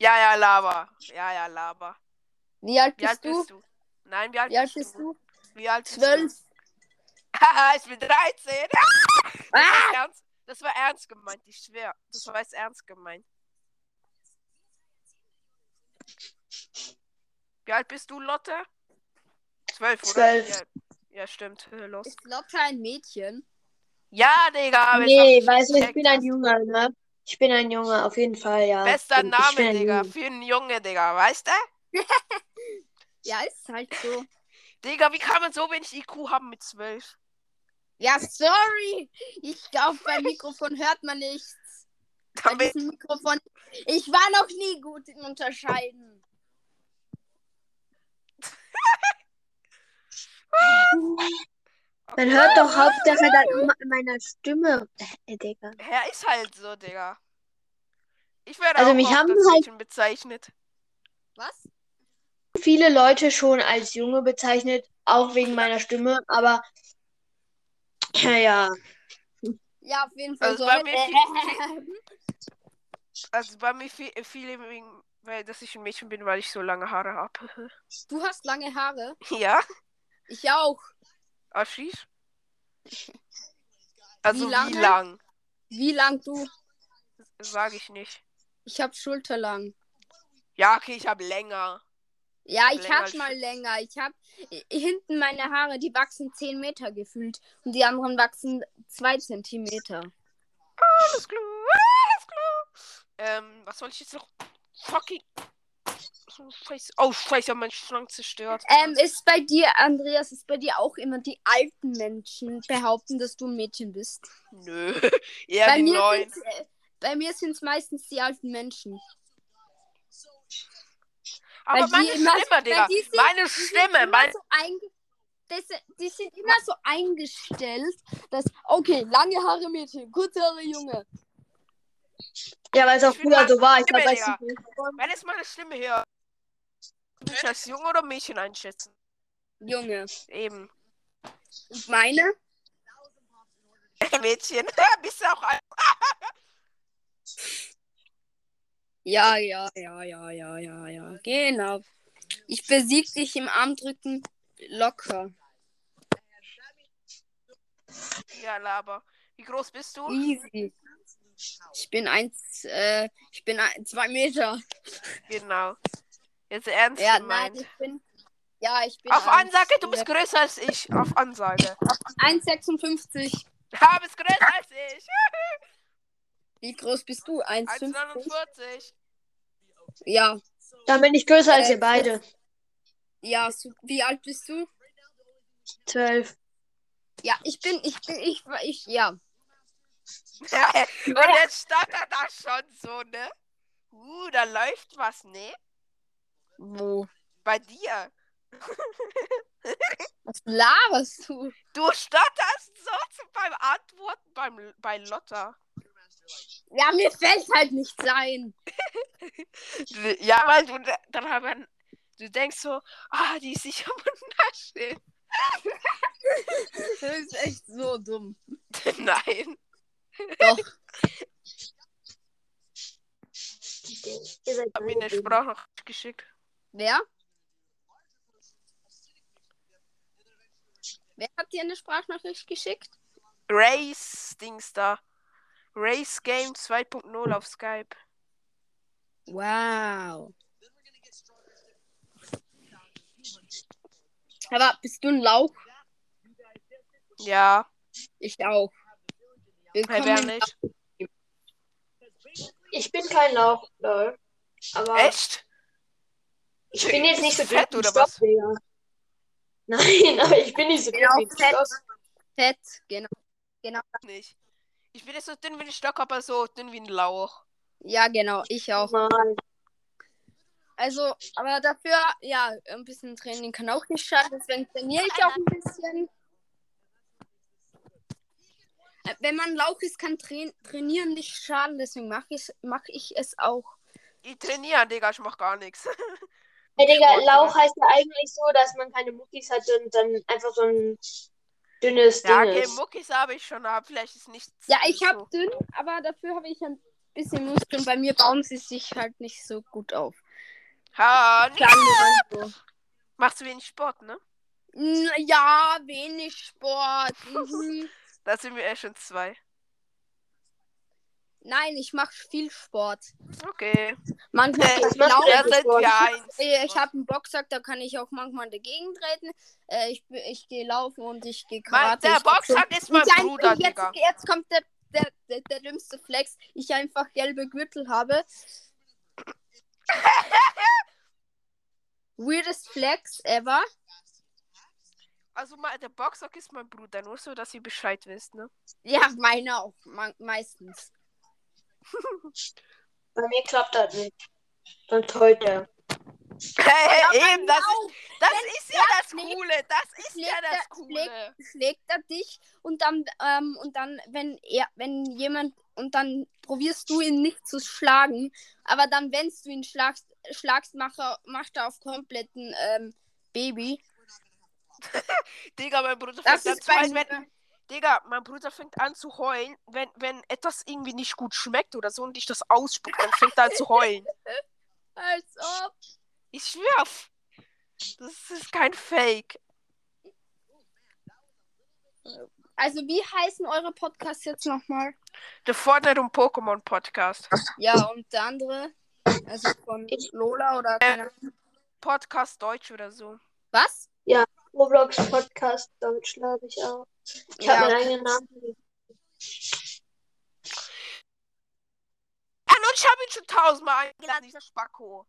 Ja, ja, Lava. Ja, ja, Lava. Wie alt Wie alt bist du? bist du? Nein, wie alt, Wie alt bist bist du? Wie alt bist Zwölf. du? Haha, ich bin 13. Das, Ah! war ernst, das war ernst gemeint, ich schwör. Das war jetzt ernst gemeint. Wie alt bist du, Lotte? Zwölf, oder? Zwölf. Ja, ja stimmt. Los. Ist Lotte ein Mädchen? Ja, Digga. Nee, du weißt du, ich bin ein. Junge, ne? Ich bin ein Junge, auf jeden Fall, ja. Bester bin- Name, Digga. Für einen Junge, Digga. Weißt du? Ja, ist halt so. Digga, wie kann man so wenig IQ haben mit zwölf? Ja, sorry. Ich glaube, beim Mikrofon hört man nichts. Bei diesem Mikrofon. Ich war noch nie gut im Unterscheiden. Man hört doch Hauptsache dann immer an meiner Stimme. Äh, Digga. er ist halt so, Digga. Ich werde Also auch mich haben halt- bezeichnet. Was? Viele Leute schon als Junge bezeichnet, auch wegen meiner Stimme, aber ja. Ja, auf jeden Fall Also so. bei mir Also bei mir viel, viele wegen, weil dass ich ein Mädchen bin, weil ich so lange Haare habe. Du hast lange Haare. ja, Ich auch. Aschis? Also wie, lange? lang? Wie lang du? Sag ich nicht. Ich habe schulterlang. Ja, okay, ich habe länger. Ja, hab ich länger als mal länger. Ich habe hinten meine Haare, die wachsen 10 Meter gefühlt. Und die anderen wachsen 2 Zentimeter. Alles klar, alles klar. Ähm, was soll ich jetzt noch? Fucking. Oh, Scheiße. Oh, Scheiße, hab meinen Schrank zerstört. Ähm, ist bei dir, Andreas, ist bei dir auch immer die alten Menschen behaupten, dass du ein Mädchen bist? Nö, eher bei, die mir neuen. sind's, äh, bei mir sind es meistens die alten Menschen. Aber meine immer- Stimme, Digga. die sind- meine Stimme, immer mein. so das, die sind immer so eingestellt, dass, okay, lange Haare Mädchen, kurze Haare Junge. Ja, weil es auch Ich früher so war. Ich Stimme, glaube, Digga. als Wenn es meine Stimme würde ich als Junge oder Mädchen einschätzen. Junge. Eben. Und meine? Mädchen. Bist du auch ein. Ja, ja, ja, ja, ja, ja, ja. Genau. Ich besieg dich im Armdrücken locker. Ja, Laber. Wie groß bist du? Easy. Ich bin eins, äh, ich bin ein, zwei Meter. Genau. Jetzt ernst Ja, gemeint. nein, ich bin. Ja, ich bin. Auf Ansage, du bist größer als ich. Auf Ansage. 1,56. Ja, bist größer als ich. Wie groß bist du? 1,50? 1,49. Ja, Dann bin ich größer als Äh, ihr beide. ja. So, wie alt bist du? Zwölf. Ja, ich bin, ich bin, ich, ich, ja. Und jetzt stottert das schon so, ne? Uh, da läuft was, ne? Wo? Bei dir. Was laberst du? Du stotterst so beim Antworten beim, bei Lotta. Ja, mir fällt halt nicht ein. Ja, weil du da- dann haben, du denkst so, ah, die ist sicher wunderschön. Das ist echt so dumm. Nein. Doch. Ihr seid Hab mir eine Sprachnachricht geschickt. Wer? Wer hat dir eine Sprachnachricht geschickt? Race Dings da. Race Game 2.0 auf Skype. Wow. Aber bist du ein Lauch? Ja, Ich auch. hey, wer Willkommen. nicht? Ich bin kein Lauch, lol. Aber Echt? ich bin jetzt nicht so Fett oder Stock, was? Digga. Nein, aber ich bin nicht so Genau, fett. Fett, genau. Genau. Nicht. Ich bin jetzt so dünn wie ein Stock, aber so dünn wie ein Lauch. Ja, genau. Ich auch. Mann. Also, aber dafür, ja, ein bisschen Training kann auch nicht schaden. Deswegen trainiere ich auch ein bisschen. Äh, Wenn man Lauch ist, kann Train trainieren nicht schaden. Deswegen mache ich, mach ich es auch. Ich trainiere, Digga, ich mach gar nichts. Hey, Digga, Lauch heißt ja eigentlich so, dass man keine Muckis hat und dann einfach so ein dünnes Ja, Ding okay, ist. Muckis habe ich schon, aber vielleicht ist nichts. Ja, ich so. habe dünn, aber dafür habe ich ein bisschen Muskeln. Bei mir bauen sie sich halt nicht so gut auf. Ha, nee. Machst du wenig Sport, ne? Ja, wenig Sport. Mhm. Da sind wir ja schon zwei. Nein, ich mache viel Sport. Okay. Manchmal gehe ich eins. Äh, Ich habe einen Boxsack, da kann ich auch manchmal dagegen treten. Äh, ich ich gehe laufen und ich gehe Mein, Karate. der ich Boxsack ist mein ein- Bruder, jetzt, Digga. jetzt kommt der, der, der, der dümmste Flex. Ich einfach gelbe Gürtel habe. Weirdest Flex ever. Also mal, der Boxer ist mein Bruder, nur so, dass ihr Bescheid wisst, ne? Ja, meine auch. Me meistens. Bei mir klappt das nicht. Und heute. Hey, hey, eben, das ist, das ist ja das schlägt- Coole. Das ist schlägt ja das er- Coole. schlägt er dich und dann ähm, und dann wenn er wenn jemand und dann probierst du ihn nicht zu schlagen, aber dann wenn du ihn schlagst schlagst macht er, macht er auf kompletten ähm, Baby. Digga, mein Bruder Das ist bei wenn, Digga, mein Bruder fängt an zu heulen, wenn, wenn etwas irgendwie nicht gut schmeckt oder so und ich das ausspuck, dann fängt er an zu heulen. Als ob. Ich schwör's. Das ist kein Fake. Also wie heißen eure Podcasts jetzt nochmal? Der Fortnite und Pokémon Podcast. Ja, und der andere? Also von Lola oder keine Ahnung. Podcast Deutsch oder so. Was? Roblox Podcast Deutsch, glaube ich auch. Ich Ja, habe meinen okay. eigenen Namen. Ah, und ich habe ihn schon tausendmal eingeladen, dieser Spacko.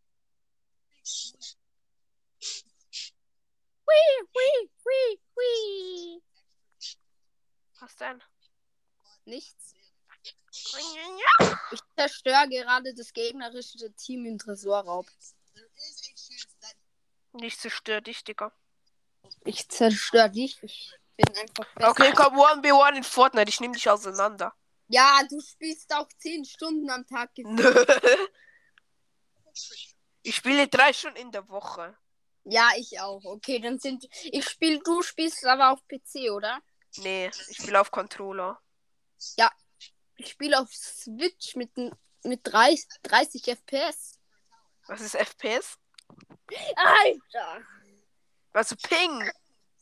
Hui, hui, hui. Was denn? Nichts. Ich zerstöre gerade das gegnerische Team im Tresorraub. Nicht zerstört dich, Digga. Ich zerstöre dich. Bin einfach besser. Okay, komm, 1v1 in Fortnite. Ich nehme dich auseinander. Ja, du spielst auch 10 Stunden am Tag. Nö. Ich spiele drei Stunden in der Woche. Ja, ich auch. Okay, dann sind. Ich spiele, du spielst aber auf PC, oder? Nee, ich spiele auf Controller. Ich spiele auf Switch mit, mit 30, 30 FPS. Was ist FPS? Alter! Also Ping.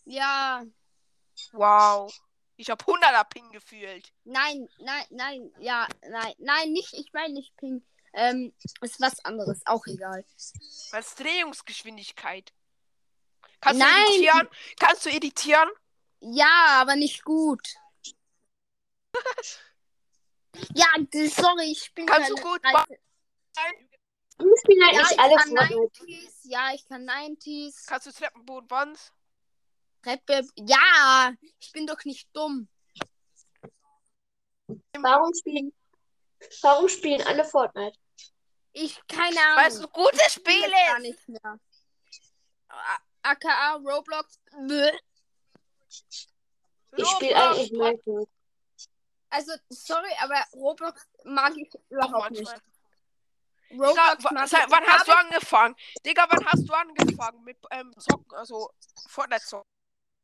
Ja, Wow. Ich habe 100er Ping gefühlt. nein, nein, nein, ja, nein, nein, nicht, ich meine nicht Ping. Ähm, ist was anderes, auch egal. Was ist Drehungsgeschwindigkeit? Kannst Nein. du editieren? Kannst du editieren? Ja, aber nicht gut. ja, sorry, ich bin Kannst du gut 13. Wir spielen Ja, eigentlich ich alle kann Fortnite. 90s, ja, ich kann 90s. Kannst du Treppenboden Wand? Rappe, ja, ich bin doch nicht dumm. Warum spielen, warum spielen alle Fortnite? Ich, keine Ahnung. Weil es ein gutes spiel es gar ist. nicht mehr. AKA, Roblox. bäh. Ich spiele eigentlich Minecraft. Also, sorry, aber Roblox mag ich überhaupt nicht. Roblox Digga, mag seit wann hast du angefangen? Digga, wann hast du angefangen mit ähm, Zocken? Also Fortnite zocken.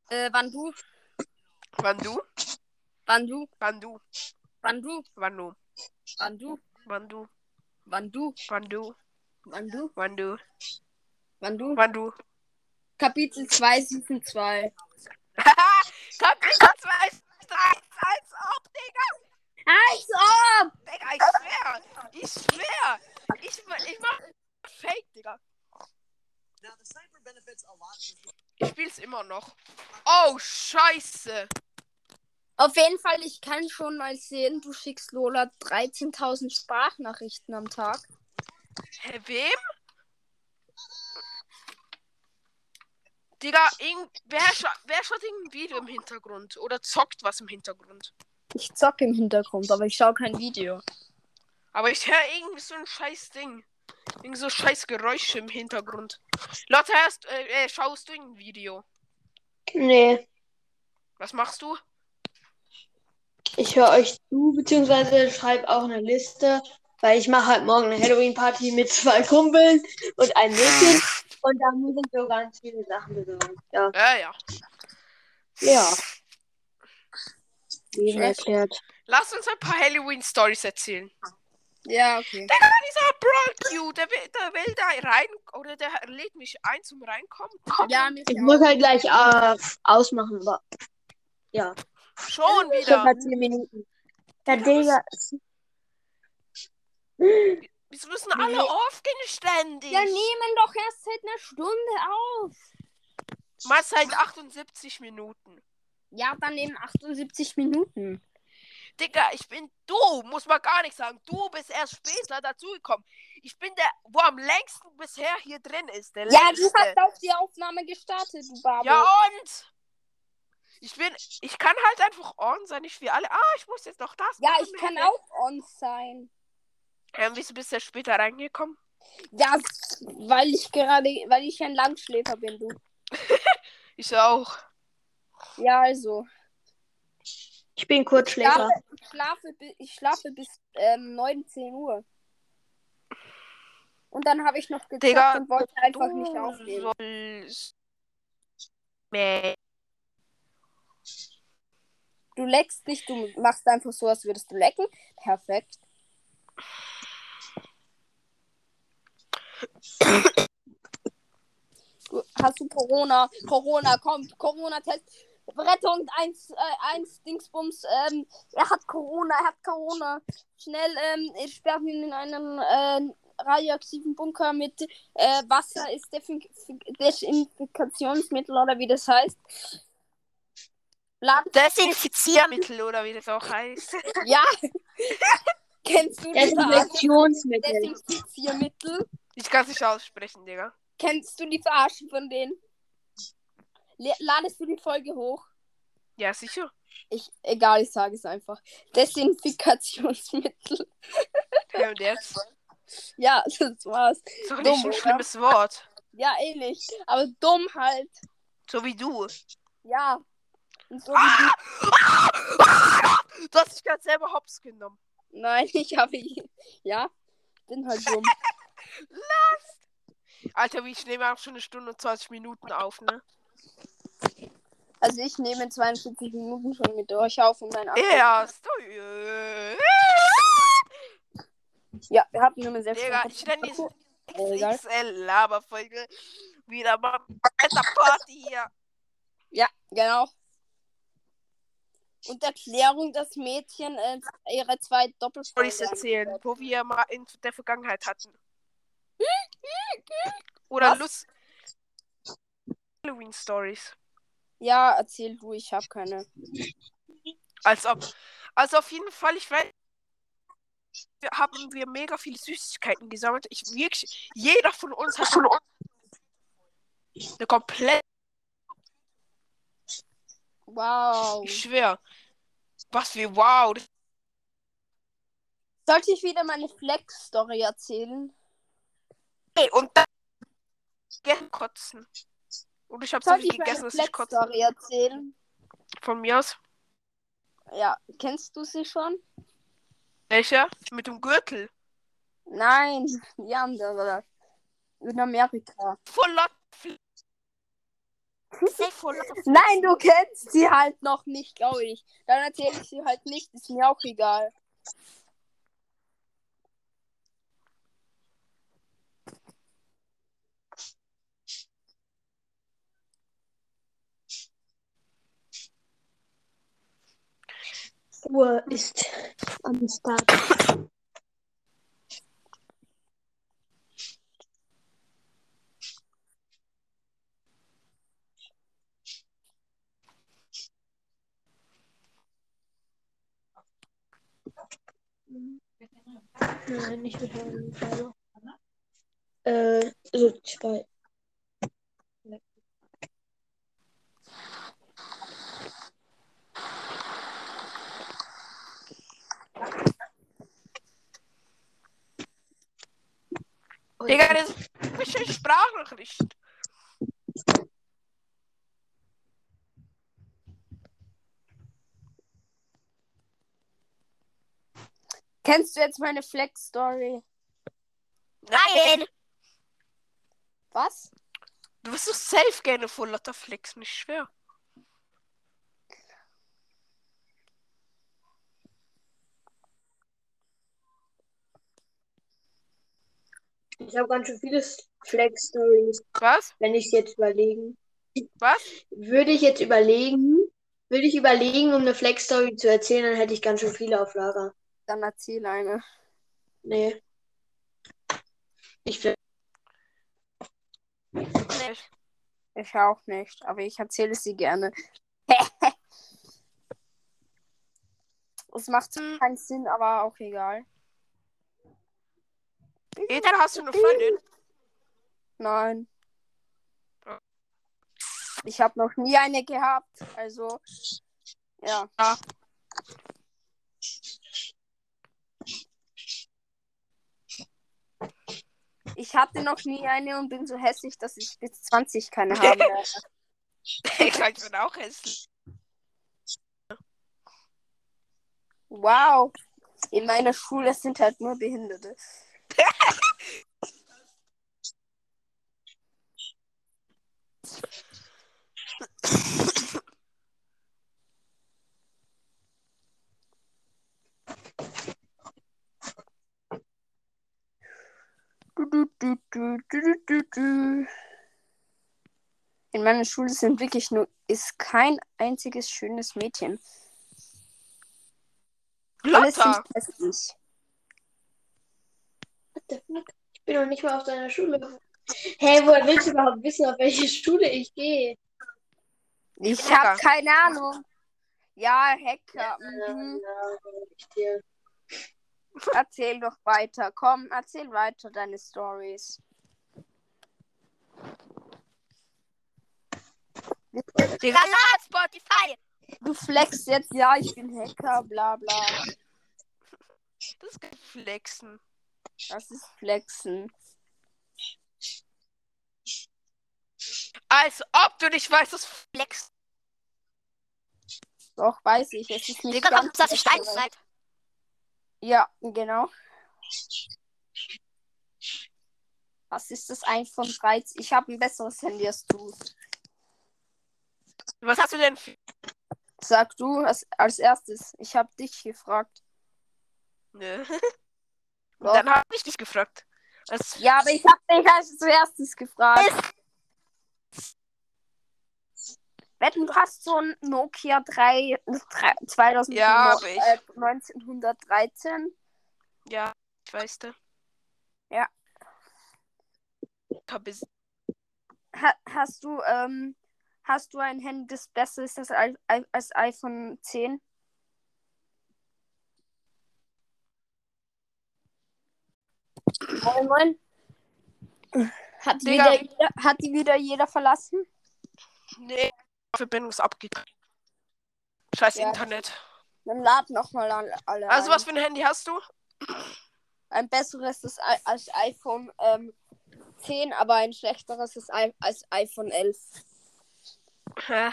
Äh, wann du? Wann du? Wann du? Wann du? Wann du? Wann du? Wann du? Wann du? Wann du? Wann du? Wann du? Wann du? Wann du? Wann du? Kapitel 2, Season 2. Haha! Kapitel 2 als ob, Digga! Als ob! Digga, ich schwör! Ich schwör! Ich, ich mach Fake, Digga. Ich spiel's immer noch. Oh, scheiße! Auf jeden Fall, ich kann schon mal sehen, du schickst Lola 13.000 Sprachnachrichten am Tag. Hä, wem? Digga, irgend, wer, scha wer schaut irgendein Video im Hintergrund? Oder zockt was im Hintergrund? Ich zocke im Hintergrund, aber ich schaue kein Video. Aber ich höre irgendwie so ein scheiß Ding. Irgendwie so scheiß Geräusche im Hintergrund. Lotte, hast, äh, äh, schaust du ein Video? Nee, Was machst du? ich höre euch zu, beziehungsweise schreibe auch eine Liste, weil ich mache halt morgen eine Halloween-Party mit zwei Kumpeln und einem Mädchen. Und da ich so ganz viele Sachen besorgen. Ja, Ja, ja. ja. Schlecht. erklärt. Lass uns ein paar Halloween-Stories erzählen. Ja, okay. Digga, dieser Brawl Q, der will, der will da rein, oder der lädt mich ein zum Reinkommen. Ja, mich Ich auch. muss halt gleich äh, ausmachen, aber ja. Schon Ich hab wieder. halt 10 Minuten. Ja, Digga. Wieso müssen alle aufgehen ständig? Wir nehmen doch erst seit einer Stunde auf. Mal seit 78 Minuten. Ja, dann eben 78 Minuten. Digga, ich bin du, muss man gar nicht sagen. Du bist erst später dazugekommen. Ich bin der, wo am längsten bisher hier drin ist. Der Ja, du längste. hast auch die Aufnahme gestartet, du Babo. Ja und? Ich bin, ich kann halt einfach on sein, nicht wie alle. Ah, ich muss jetzt noch das. Ja, machen, ich kann auch on sein. Ähm, wieso bist du später reingekommen? Ja, weil ich gerade, weil ich ein Langschläfer bin, du. Ich auch. Ja, also. Ich bin Ich Kurzschläfer. schlafe, ich schlafe, ich schlafe bis ähm, 19 Uhr. Und dann habe ich noch gezockt und wollte einfach Du nicht aufnehmen. Du leckst nicht, du machst einfach so, als würdest du lecken. Perfekt. Hast du Corona? Corona, kommt, Corona-Test. Rettung, eins, äh, eins, Dingsbums, ähm, er hat Corona, er hat Corona. Schnell, ähm, ich sperre ihn in einen äh, radioaktiven Bunker mit äh, Wasser, ist Desin- Desinfektionsmittel oder wie das heißt. Lad Desinfiziermittel oder wie das auch heißt. ja. Kennst du Desinfektionsmittel. Desinfiziermittel? Ich kann es nicht aussprechen, Digga. Kennst du die Verarsche von denen? Ladest du die Folge hoch? Ja, sicher. Ich, egal, ich sage es einfach. Desinfikationsmittel. Ja, und jetzt? Ja, das war's. Ist doch Dumm, nicht ein oder? schlimmes Wort. Ja, ähnlich. Aber dumm halt. So wie du. Ja. Und so wie Du hast dich gerade selber hops genommen. du. Nein, ich habe. Ja, bin halt dumm. Alter, wie ich nehme auch schon eine Stunde und 20 Minuten auf, ne? Also ich nehme in 42 Minuten schon mit euch auf und mein. Erst. Äh, Ja, wir haben nur mit selbst. Digga, ich nenne diese. XXL-Laberfolge wieder mal alter Party hier. Ja, genau. Und Erklärung, dass Mädchen äh, ihre zwei Storys Doppelstories erzählen, wo wir mal in der Vergangenheit hatten. Oder Was? Lust. Halloween Stories. Ja, erzähl du, ich habe keine. Als ob. Also auf jeden Fall, ich weiß. Wir haben wir mega viele Süßigkeiten gesammelt. Ich wirklich. Jeder von uns hat eine komplett. Wow. Ich schwör. Was für wow. Sollte ich wieder meine Flex-Story erzählen? Ey, und dann. Gerne kotzen. Und ich habe so viel gegessen, dass ich kotze. Flex-Story erzählen? Von mir aus. Ja, kennst du sie schon? Welcher? Mit dem Gürtel. Nein, die andere. In Amerika. Voller. Nein, du kennst sie halt noch nicht, glaube ich. Dann erzähle ich sie halt nicht, ist mir auch egal. Uhr ist am Start. Nein, meinem Fall. Äh, so zwei. Digga, das ist ein bisschen Sprachnachricht. Kennst du jetzt meine Flex-Story? Nein! Was? Du bist so safe gerne voll lauter Flex, nicht schwer. Ich habe ganz schön viele Flex-Stories, Was? wenn ich es jetzt überlegen. Was? Würde ich jetzt überlegen, würde ich überlegen, um eine Flex-Story zu erzählen, dann hätte ich ganz schön viele auf Lager. Dann erzähl eine. Nee. Ich will. Nicht. Ich auch nicht, aber ich erzähle sie gerne. Es macht zwar keinen Sinn, aber auch egal. Ethan, hast du eine Freundin? Nein. Ich habe noch nie eine gehabt. Also, ja. Ja. Ich hatte noch nie eine und bin so hässlich, dass ich bis 20 keine haben werde. ich bin auch hässlich. Wow. In meiner Schule sind halt nur Behinderte. Du, du, du, du, du, du, du, du. In meiner Schule sind wirklich nur, ist kein einziges schönes Mädchen. Alles sind hässlich. What the fuck? Ich bin noch nicht mal auf deiner Schule. Hey, woher willst du überhaupt wissen, auf welche Schule ich gehe? Ich habe keine Ahnung. Ja, Hacker. Mhm. Ja, ich dir. Erzähl doch weiter. Komm, erzähl weiter deine Stories. Digga, Spotify! Du flexst jetzt, ja, ich bin Hacker, bla bla. Das ist kein Flexen. Das ist Flexen. Als ob du nicht weißt, was Flex. Doch, weiß ich. Es ist nicht Digga, ganz das ist lecker. Steinzeit. Ja, genau. Was ist das iPhone 13? Ich habe ein besseres Handy als du. Was hast du denn. Sag du als, als erstes. Ich habe dich gefragt. Nö. Doch. Dann habe ich dich gefragt. Das Ja, aber ich habe dich als erstes gefragt. Wetten, du hast so ein Nokia 3, 3 2000, Ja, ich. äh, 1913. Ja, ich weiß du. Ja. Es- Ha hast du ähm, hast du ein Handy, das besser ist als, als iPhone 10? Moin, moin. Hat die, Digga. wieder, jeder, hat die wieder jeder verlassen? Nee, Verbindung ist abgegangen. Scheiß Ja. Internet. Dann lad nochmal alle, alle Also, ein. was für ein Handy hast du? Ein besseres ist I- als iPhone ähm, 10, aber ein schlechteres ist I als iPhone 11. Hä?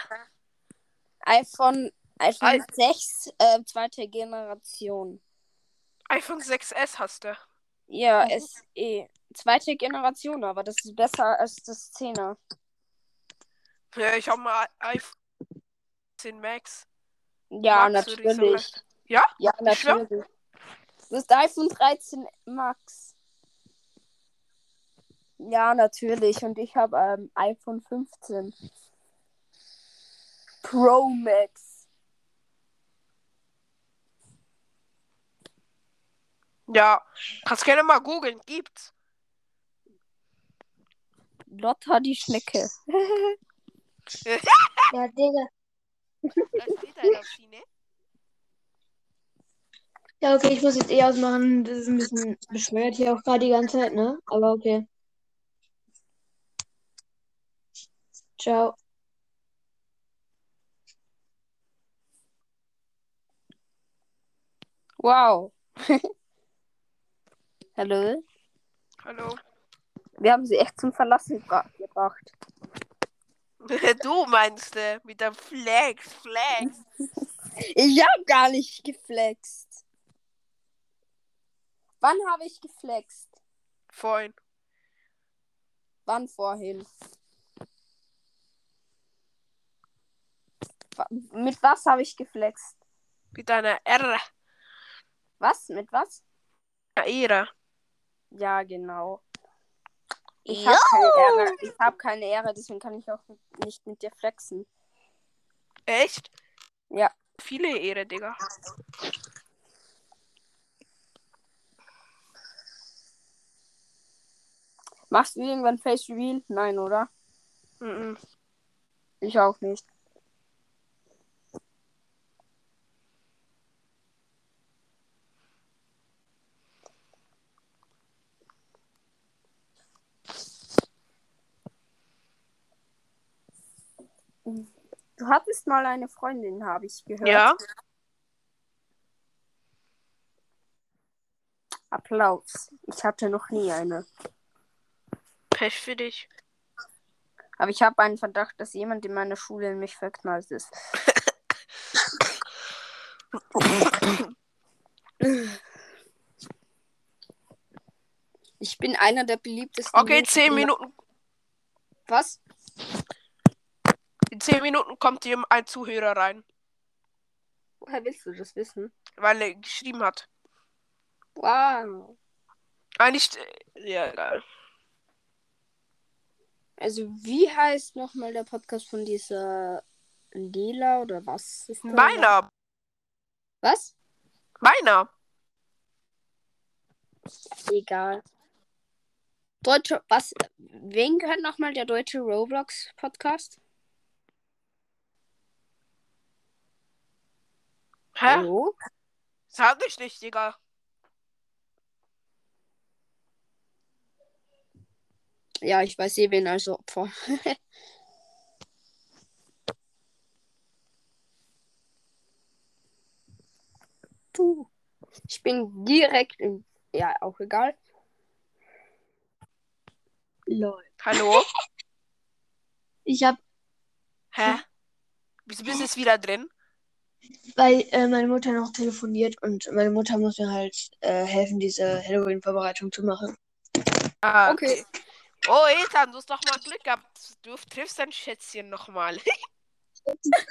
iPhone, iPhone Al- 6, äh, zweite Generation. iPhone 6S hast du. Ja, SE. Zweite Generation, aber das ist besser als das 10er. Ja, ich habe mal iPhone 10 Max. Ja, Max, natürlich. Ja? Ja, natürlich. Das ist iPhone 13 Max. Ja, natürlich. Und ich habe ähm, iPhone 15. Pro Max. Ja, kannst gerne mal googeln. Gibt's. Lotta die Schnecke. Ja, Digga. Da steht einer auf sie, ne? Ja, okay, ich muss jetzt eh ausmachen. Das ist ein bisschen bescheuert hier auch gerade die ganze Zeit, ne? Aber okay. Ciao. Wow. Hallo? Hallo. Wir haben sie echt zum Verlassen gebra gebracht. Du meinst, äh, mit der Flex, Flex. Ich habe gar nicht geflext. Wann habe ich geflext? Vorhin. Wann vorhin? Mit was habe ich geflext? Mit einer R. Was? Mit was? Ehre. Ja, genau. Ich habe keine Ehre. Ich habe keine Ehre, deswegen kann ich auch nicht mit dir flexen. Echt? Ja. Viele Ehre, Digga. Machst du irgendwann Face Reveal? Nein, oder? Mhm. Ich auch nicht. Du hattest mal eine Freundin, habe ich gehört. Ja. Applaus. Ich hatte noch nie eine. Pech für dich. Aber ich habe einen Verdacht, dass jemand in meiner Schule in mich verknallt ist. Ich bin einer der beliebtesten. Okay, zehn in- Minuten. Was? Zehn Minuten kommt hier ein Zuhörer rein, Woher willst du das wissen? weil er geschrieben hat. Wow. Eigentlich. äh, Ja, egal. Also, wie heißt nochmal der Podcast von dieser Lela oder was? Ist? Meiner. Was? Meiner. Egal. Deutsche, was? Wen gehört nochmal der deutsche Roblox Hä? Hallo? Sag ich nicht, Digga. Ja, ich weiß eh wen als Opfer. Puh. Ich bin direkt im. Ja, auch egal. Lol. Hallo? Ich hab, Hä? Wieso bist du jetzt wieder drin? Weil äh, meine Mutter noch telefoniert und meine Mutter muss mir halt äh, helfen, diese Halloween-Vorbereitung zu machen. Ah, Okay. Oh, Ethan, du hast doch mal Glück gehabt. Du triffst dein Schätzchen nochmal.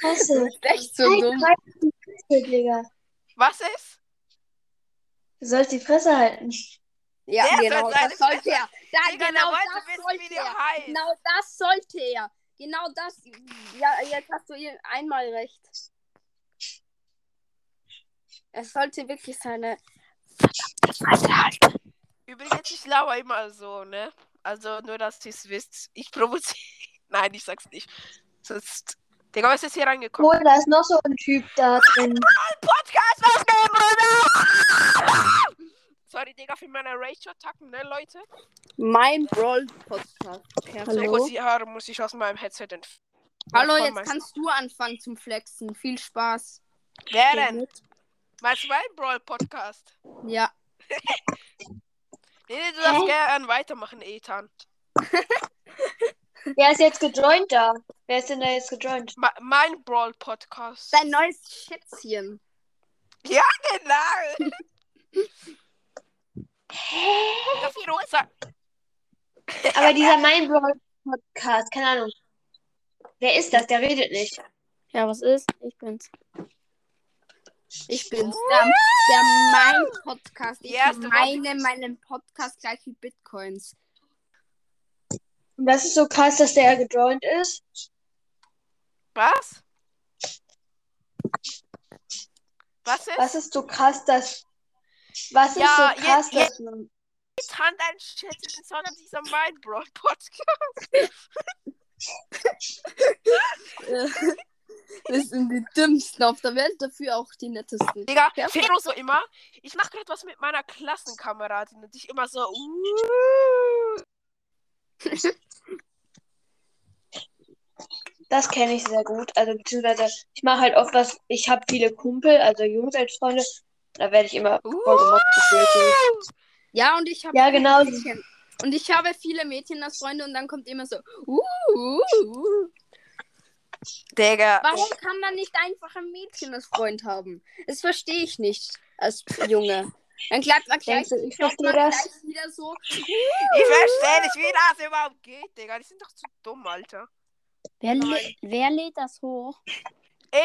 Fresse. Echt so dumm. Digga. Was ist? Du sollst die Fresse halten. Ja, Der genau, soll das sollte er. Da, Digga, genau das wissen, sollte er. heißt. Genau das sollte er. Genau das. Ja, jetzt hast du ihr einmal recht. Es sollte wirklich seine Fresse halten. Übrigens, ich lauere immer so, ne? Also nur, dass ihr es wisst. Ich provoziere. Nein, ich sag's nicht. Sonst. Digga, was ist hier reingekommen? Oh, da ist noch so ein Typ da drin. Podcast aufnehmen, Bruder! Sorry, Digga, für meine Rage-Attacken, ne, Leute? Mein Brawl Podcast. So die Haare muss ich aus meinem Headset entfernen. Hallo, jetzt kannst du anfangen zum Flexen. Viel Spaß. Wer denn? Meinst du meinen Brawl-Podcast? Ja. Nee, nee, du darfst Hä? gerne weitermachen, Ethan. Wer ist jetzt gejoint da? Wer ist denn da jetzt gejoint? Ma mein Brawl-Podcast. Dein neues Schätzchen. Genau. Das rosa. Aber dieser Mein Brawl Podcast, keine Ahnung. Wer ist das? Der redet nicht. Ja, was ist? Ich bin's. Ich bin's. Der, der mein Podcast. Ich erste meine meinen Podcast gleich wie Bitcoins. Und das ist so krass, dass der gejoint ist. Was? Was ist? Was ist so krass, dass. Was ist Ja, so krass, je- je- dass man. Ethan, dein Schätzchen, sondern dieser mein Brawl-Podcast. Das sind die dümmsten auf der Welt, dafür auch die nettesten. Digga, Ja. Fero so immer. Ich mach gerade was mit meiner Klassenkameradin und ich immer so. Uh. Das kenne ich sehr gut. Also, beziehungsweise, ich mache halt oft was. Ich habe viele Kumpel, also Jungs als Freunde. Da werde ich immer voll gemobbt gefühlt. Ja, und ich habe Ja, genau. Mädchen. Und ich habe viele Mädchen als Freunde und dann kommt immer so, uh, uh, uh. Digga. Warum kann man nicht einfach ein Mädchen als Freund haben? Das verstehe ich nicht als Junge. Dann klappt man gleich, du, ich klappt verstehe man das? gleich wieder so. Ich verstehe nicht, wie das überhaupt geht, Digga. Die sind doch zu dumm, Alter. Wer, lä- wer lädt das hoch?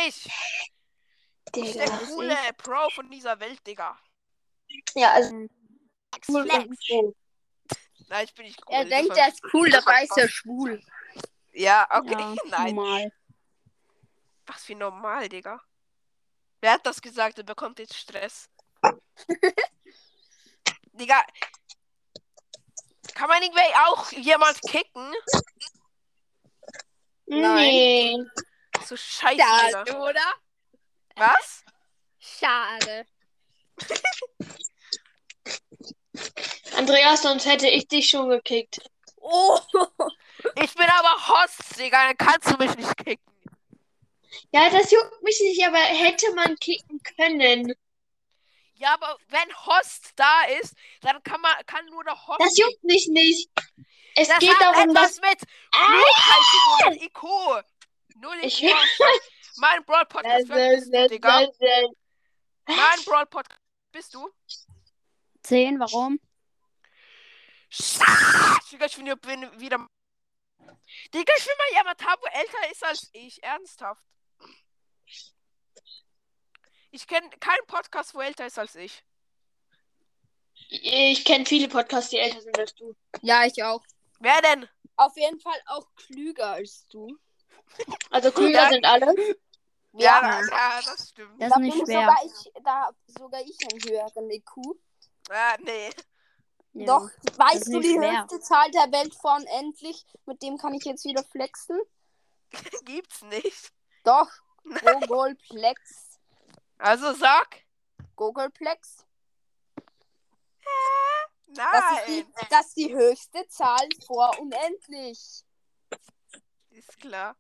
Ich. Ich bin der Digga. coole Pro von dieser Welt, Digga. Ja, also. Nein, ich bin nicht cool. Er denkt, er ist cool, dabei ist er schwul. Ja, okay. Ja, Nein. normal. Was für normal, Digga. Wer hat das gesagt? Er bekommt jetzt Stress. Digga. Kann man irgendwie auch jemand kicken? Nee. So scheiße, Schade, Digga. oder? Was? Schade. Andreas, sonst hätte ich dich schon gekickt. Oh, Ich bin aber Host, Digga. Dann kannst du mich nicht kicken. Ja, das juckt mich nicht, aber hätte man kicken können. Ja, aber wenn Host da ist, dann kann man kann nur der Host. Das juckt mich nicht. Es das geht darum, etwas dass. mit Klugheit und IQ. Null Ich- mein Brawl Podcast. Digga? Mein Brawl Podcast. Bist du? 10, warum? Digga, ich bin, bin wieder. Digga, ich will mal jemand haben, wo älter ist als ich. Ernsthaft. Ich kenne keinen Podcast, wo älter ist als ich. Ich kenne viele Podcasts, die älter sind als du. Ja, ich auch. Wer denn? Auf jeden Fall auch klüger als du. Also klüger Ja. sind alle. Ja, Ja. das, ja, das stimmt. Das Da ist nicht schwer. sogar ich, da sogar ich einen höheren IQ. Äh, nee. Ja. Doch, weißt du die schwer. höchste Zahl der Welt von endlich? Mit dem kann ich jetzt wieder flexen. Gibt's nicht. Doch, Googleplex. Also sag. Googleplex. Das Nein. ist, die, das ist die höchste Zahl vor unendlich. Ist klar.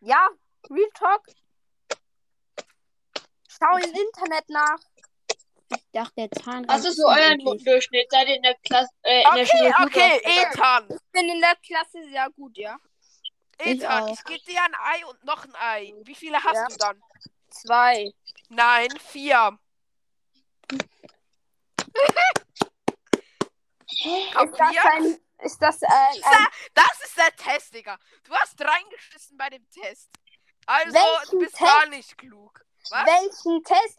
Ja, Real Talk. Schau im Internet nach. Ich dachte, der ist ist so euer unendlich. Notendurchschnitt? Seid ihr in der Klasse, äh, in der Okay, okay, Ethan. Ich bin in der Klasse sehr gut, ja. Ethan, auch. ich gebe dir ein Ei und noch ein Ei. Wie viele hast Ja. du dann? Zwei. Nein, vier. Ist das ein. Ist das ein. ein Das ist der Test, Digga. Du hast reingeschissen bei dem Test. Also, Welchen du bist Test? gar nicht klug. Was? welchen Test?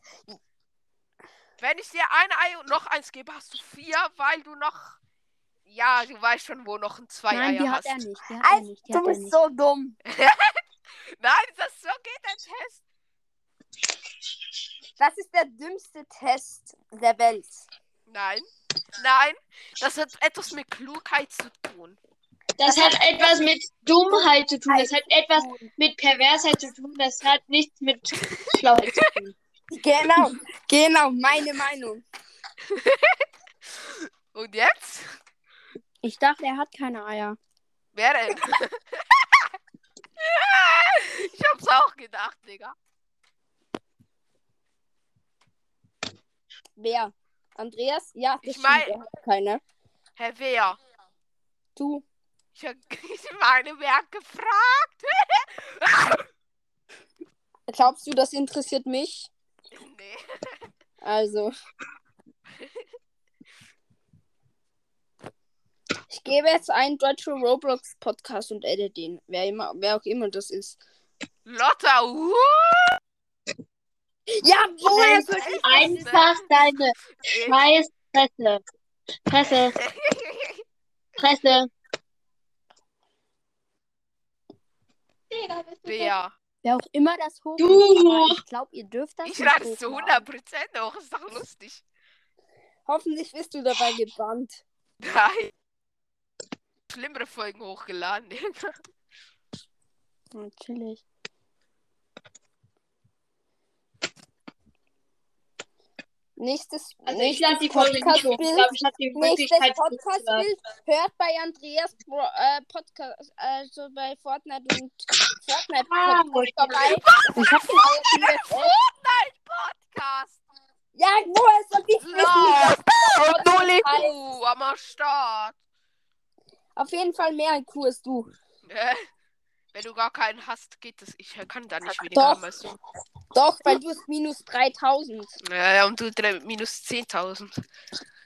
Wenn ich dir ein Ei und noch eins gebe, hast du vier, weil du noch. Ja, du weißt schon, wo noch ein zwei Nein, die Eier hat hast. er nicht. Die hat er Alter, nicht. Die du hat er bist nicht. so dumm. Nein, das so geht der Test. Das ist der dümmste Test der Welt. Nein. Nein. Das hat etwas mit Klugheit zu tun. Das hat etwas mit Dummheit zu tun. Das hat etwas mit Perversheit zu tun. Das hat nichts mit Schlauheit zu tun. Genau, genau, meine Meinung. Und jetzt? Ich dachte, er hat keine Eier. Wer denn? ich hab's auch gedacht, Digga. Wer? Andreas? Ja, das Ich stimmt, mein- hat keine. Herr wer? Du. Ich, hab- ich meine, wer hat gefragt? Glaubst du, das interessiert mich? nee. Also. Ich gebe jetzt einen deutschen Roblox Podcast und edit den. Wer, immer, wer auch immer das ist. Lotta, uh, Ja, woher soll ich Einfach deine scheiß Fresse. Fresse, Fresse. Wer? Wer auch immer das hoch Du! Ich glaube, ihr dürft das Ich es zu hochladen. 100% hoch. Ist doch lustig. Hoffentlich bist du dabei gebannt. Nein. Schlimmere Folgen hochgeladen. Natürlich. Nächstes, Also ich nächstes lade die. Ich Podcastbild. ich Nächstes Podcastbild hört bei Andreas Bro äh, Podcast, also bei Fortnite und Fortnite Ah, Podcast vorbei. Ich hab Fortnite-Podcast. Ja, woher soll ich wissen? Lol. Und Podcast null heißt? IQ am Start. Auf jeden Fall mehr IQ als du. Wenn du gar keinen hast, geht es. Ich kann da nicht weniger du. Doch, weil du hast minus 3000. Ja, und du drei- minus 10.000.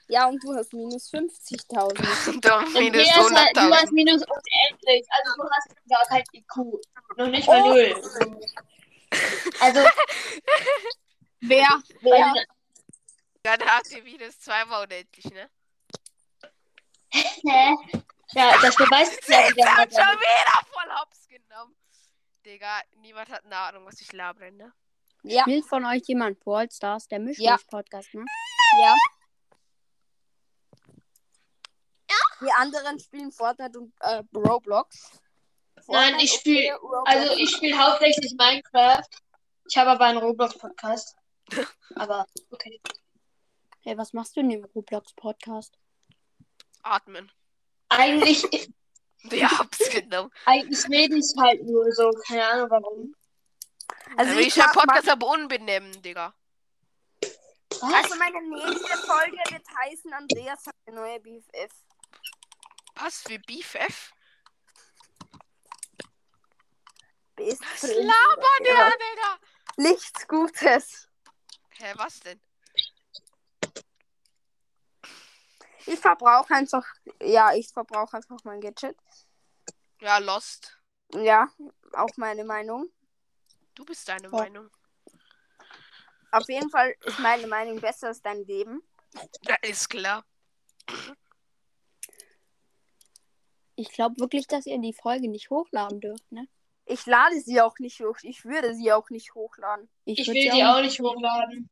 Ja, und du hast minus 50.000. Und dann Und minus der ist halt, du hast 100.000. minus unendlich. Also du hast gar kein IQ. Noch nicht mal Oh. null. Also, Wer? Wer? Dann hat ihr minus zweimal unendlich, ne? hä? Ja, das beweist ja Ich wieder. hab schon wieder voll hops genommen. Digga, niemand hat eine Ahnung, was ich labere, ne? Ja, Spielt von euch jemand Brawl Stars, der Mischmasch-Podcast, ne? ja. Die anderen spielen Fortnite und äh, Roblox. Nein, ich spiel- okay, Roblox. Also ich spiele hauptsächlich Minecraft. Ich habe aber einen Roblox-Podcast. Aber okay. Hey, was machst du in dem Roblox-Podcast? Atmen. Eigentlich, Ja, hab's genommen. eigentlich rede ich halt nur so. Keine Ahnung warum. Also Also ich ich mal, Podcast aber unbenennen, Digga. also meine nächste Folge wird heißen, Andreas hat eine neue BFF. Was für BFF? Best Was labert der, Ja. Digga? Nichts Gutes. Hä, was denn? Ich verbrauche einfach, ja, ich verbrauche einfach mein Gadget. Ja, Lost. Ja, auch meine Meinung. Du bist deine Ja. Meinung. Auf jeden Fall ist meine Meinung besser als dein Leben. Ja, ist klar. Ich glaube wirklich, dass ihr die Folge nicht hochladen dürft, ne? Ich lade sie auch nicht hoch. Ich würde sie auch nicht hochladen. Ich würd will sie die auch nicht hochladen.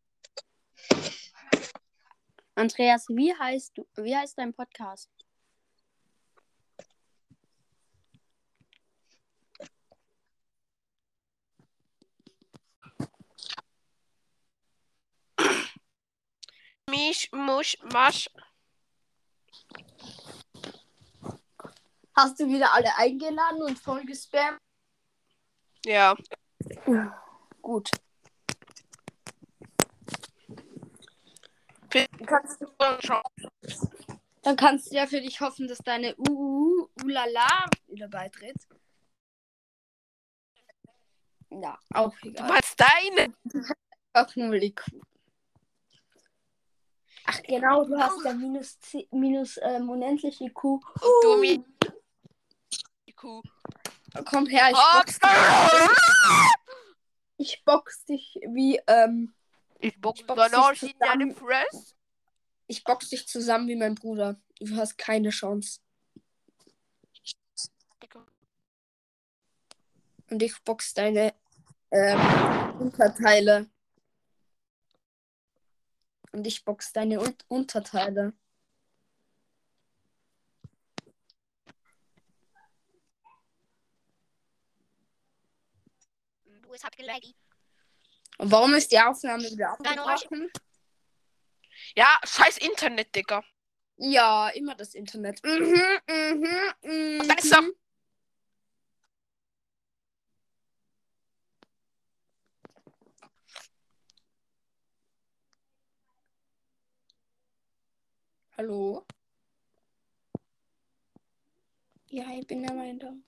Andreas, wie heißt du? Wie heißt dein Podcast? Misch, musch, masch. Hast du wieder alle eingeladen und voll gespammt? Ja. Gut. Kannst du schon. Dann kannst du ja für dich hoffen, dass deine UU Ulala wieder beitritt. Ja, auch Du egal. meinst deine. Ach, nur die Kuh. Ach genau, du hast ja minus, 10 minus ähm, unendlich IQ. Und du. Die Kuh. Komm her, ich Hops. box, ich box dich wie, ähm, Ich box box dann dich in deine. Fresse. ich box dich zusammen wie mein Bruder. Du hast keine Chance. Und ich box deine ähm, Unterteile. Und ich box deine Un Unterteile. Und warum ist die Aufnahme wieder abgebrochen? Ja, scheiß Internet, Digga. Ja, immer das Internet. Mhm, mhm, mhm. Besser. Hallo? Ja, ich bin der Meinung.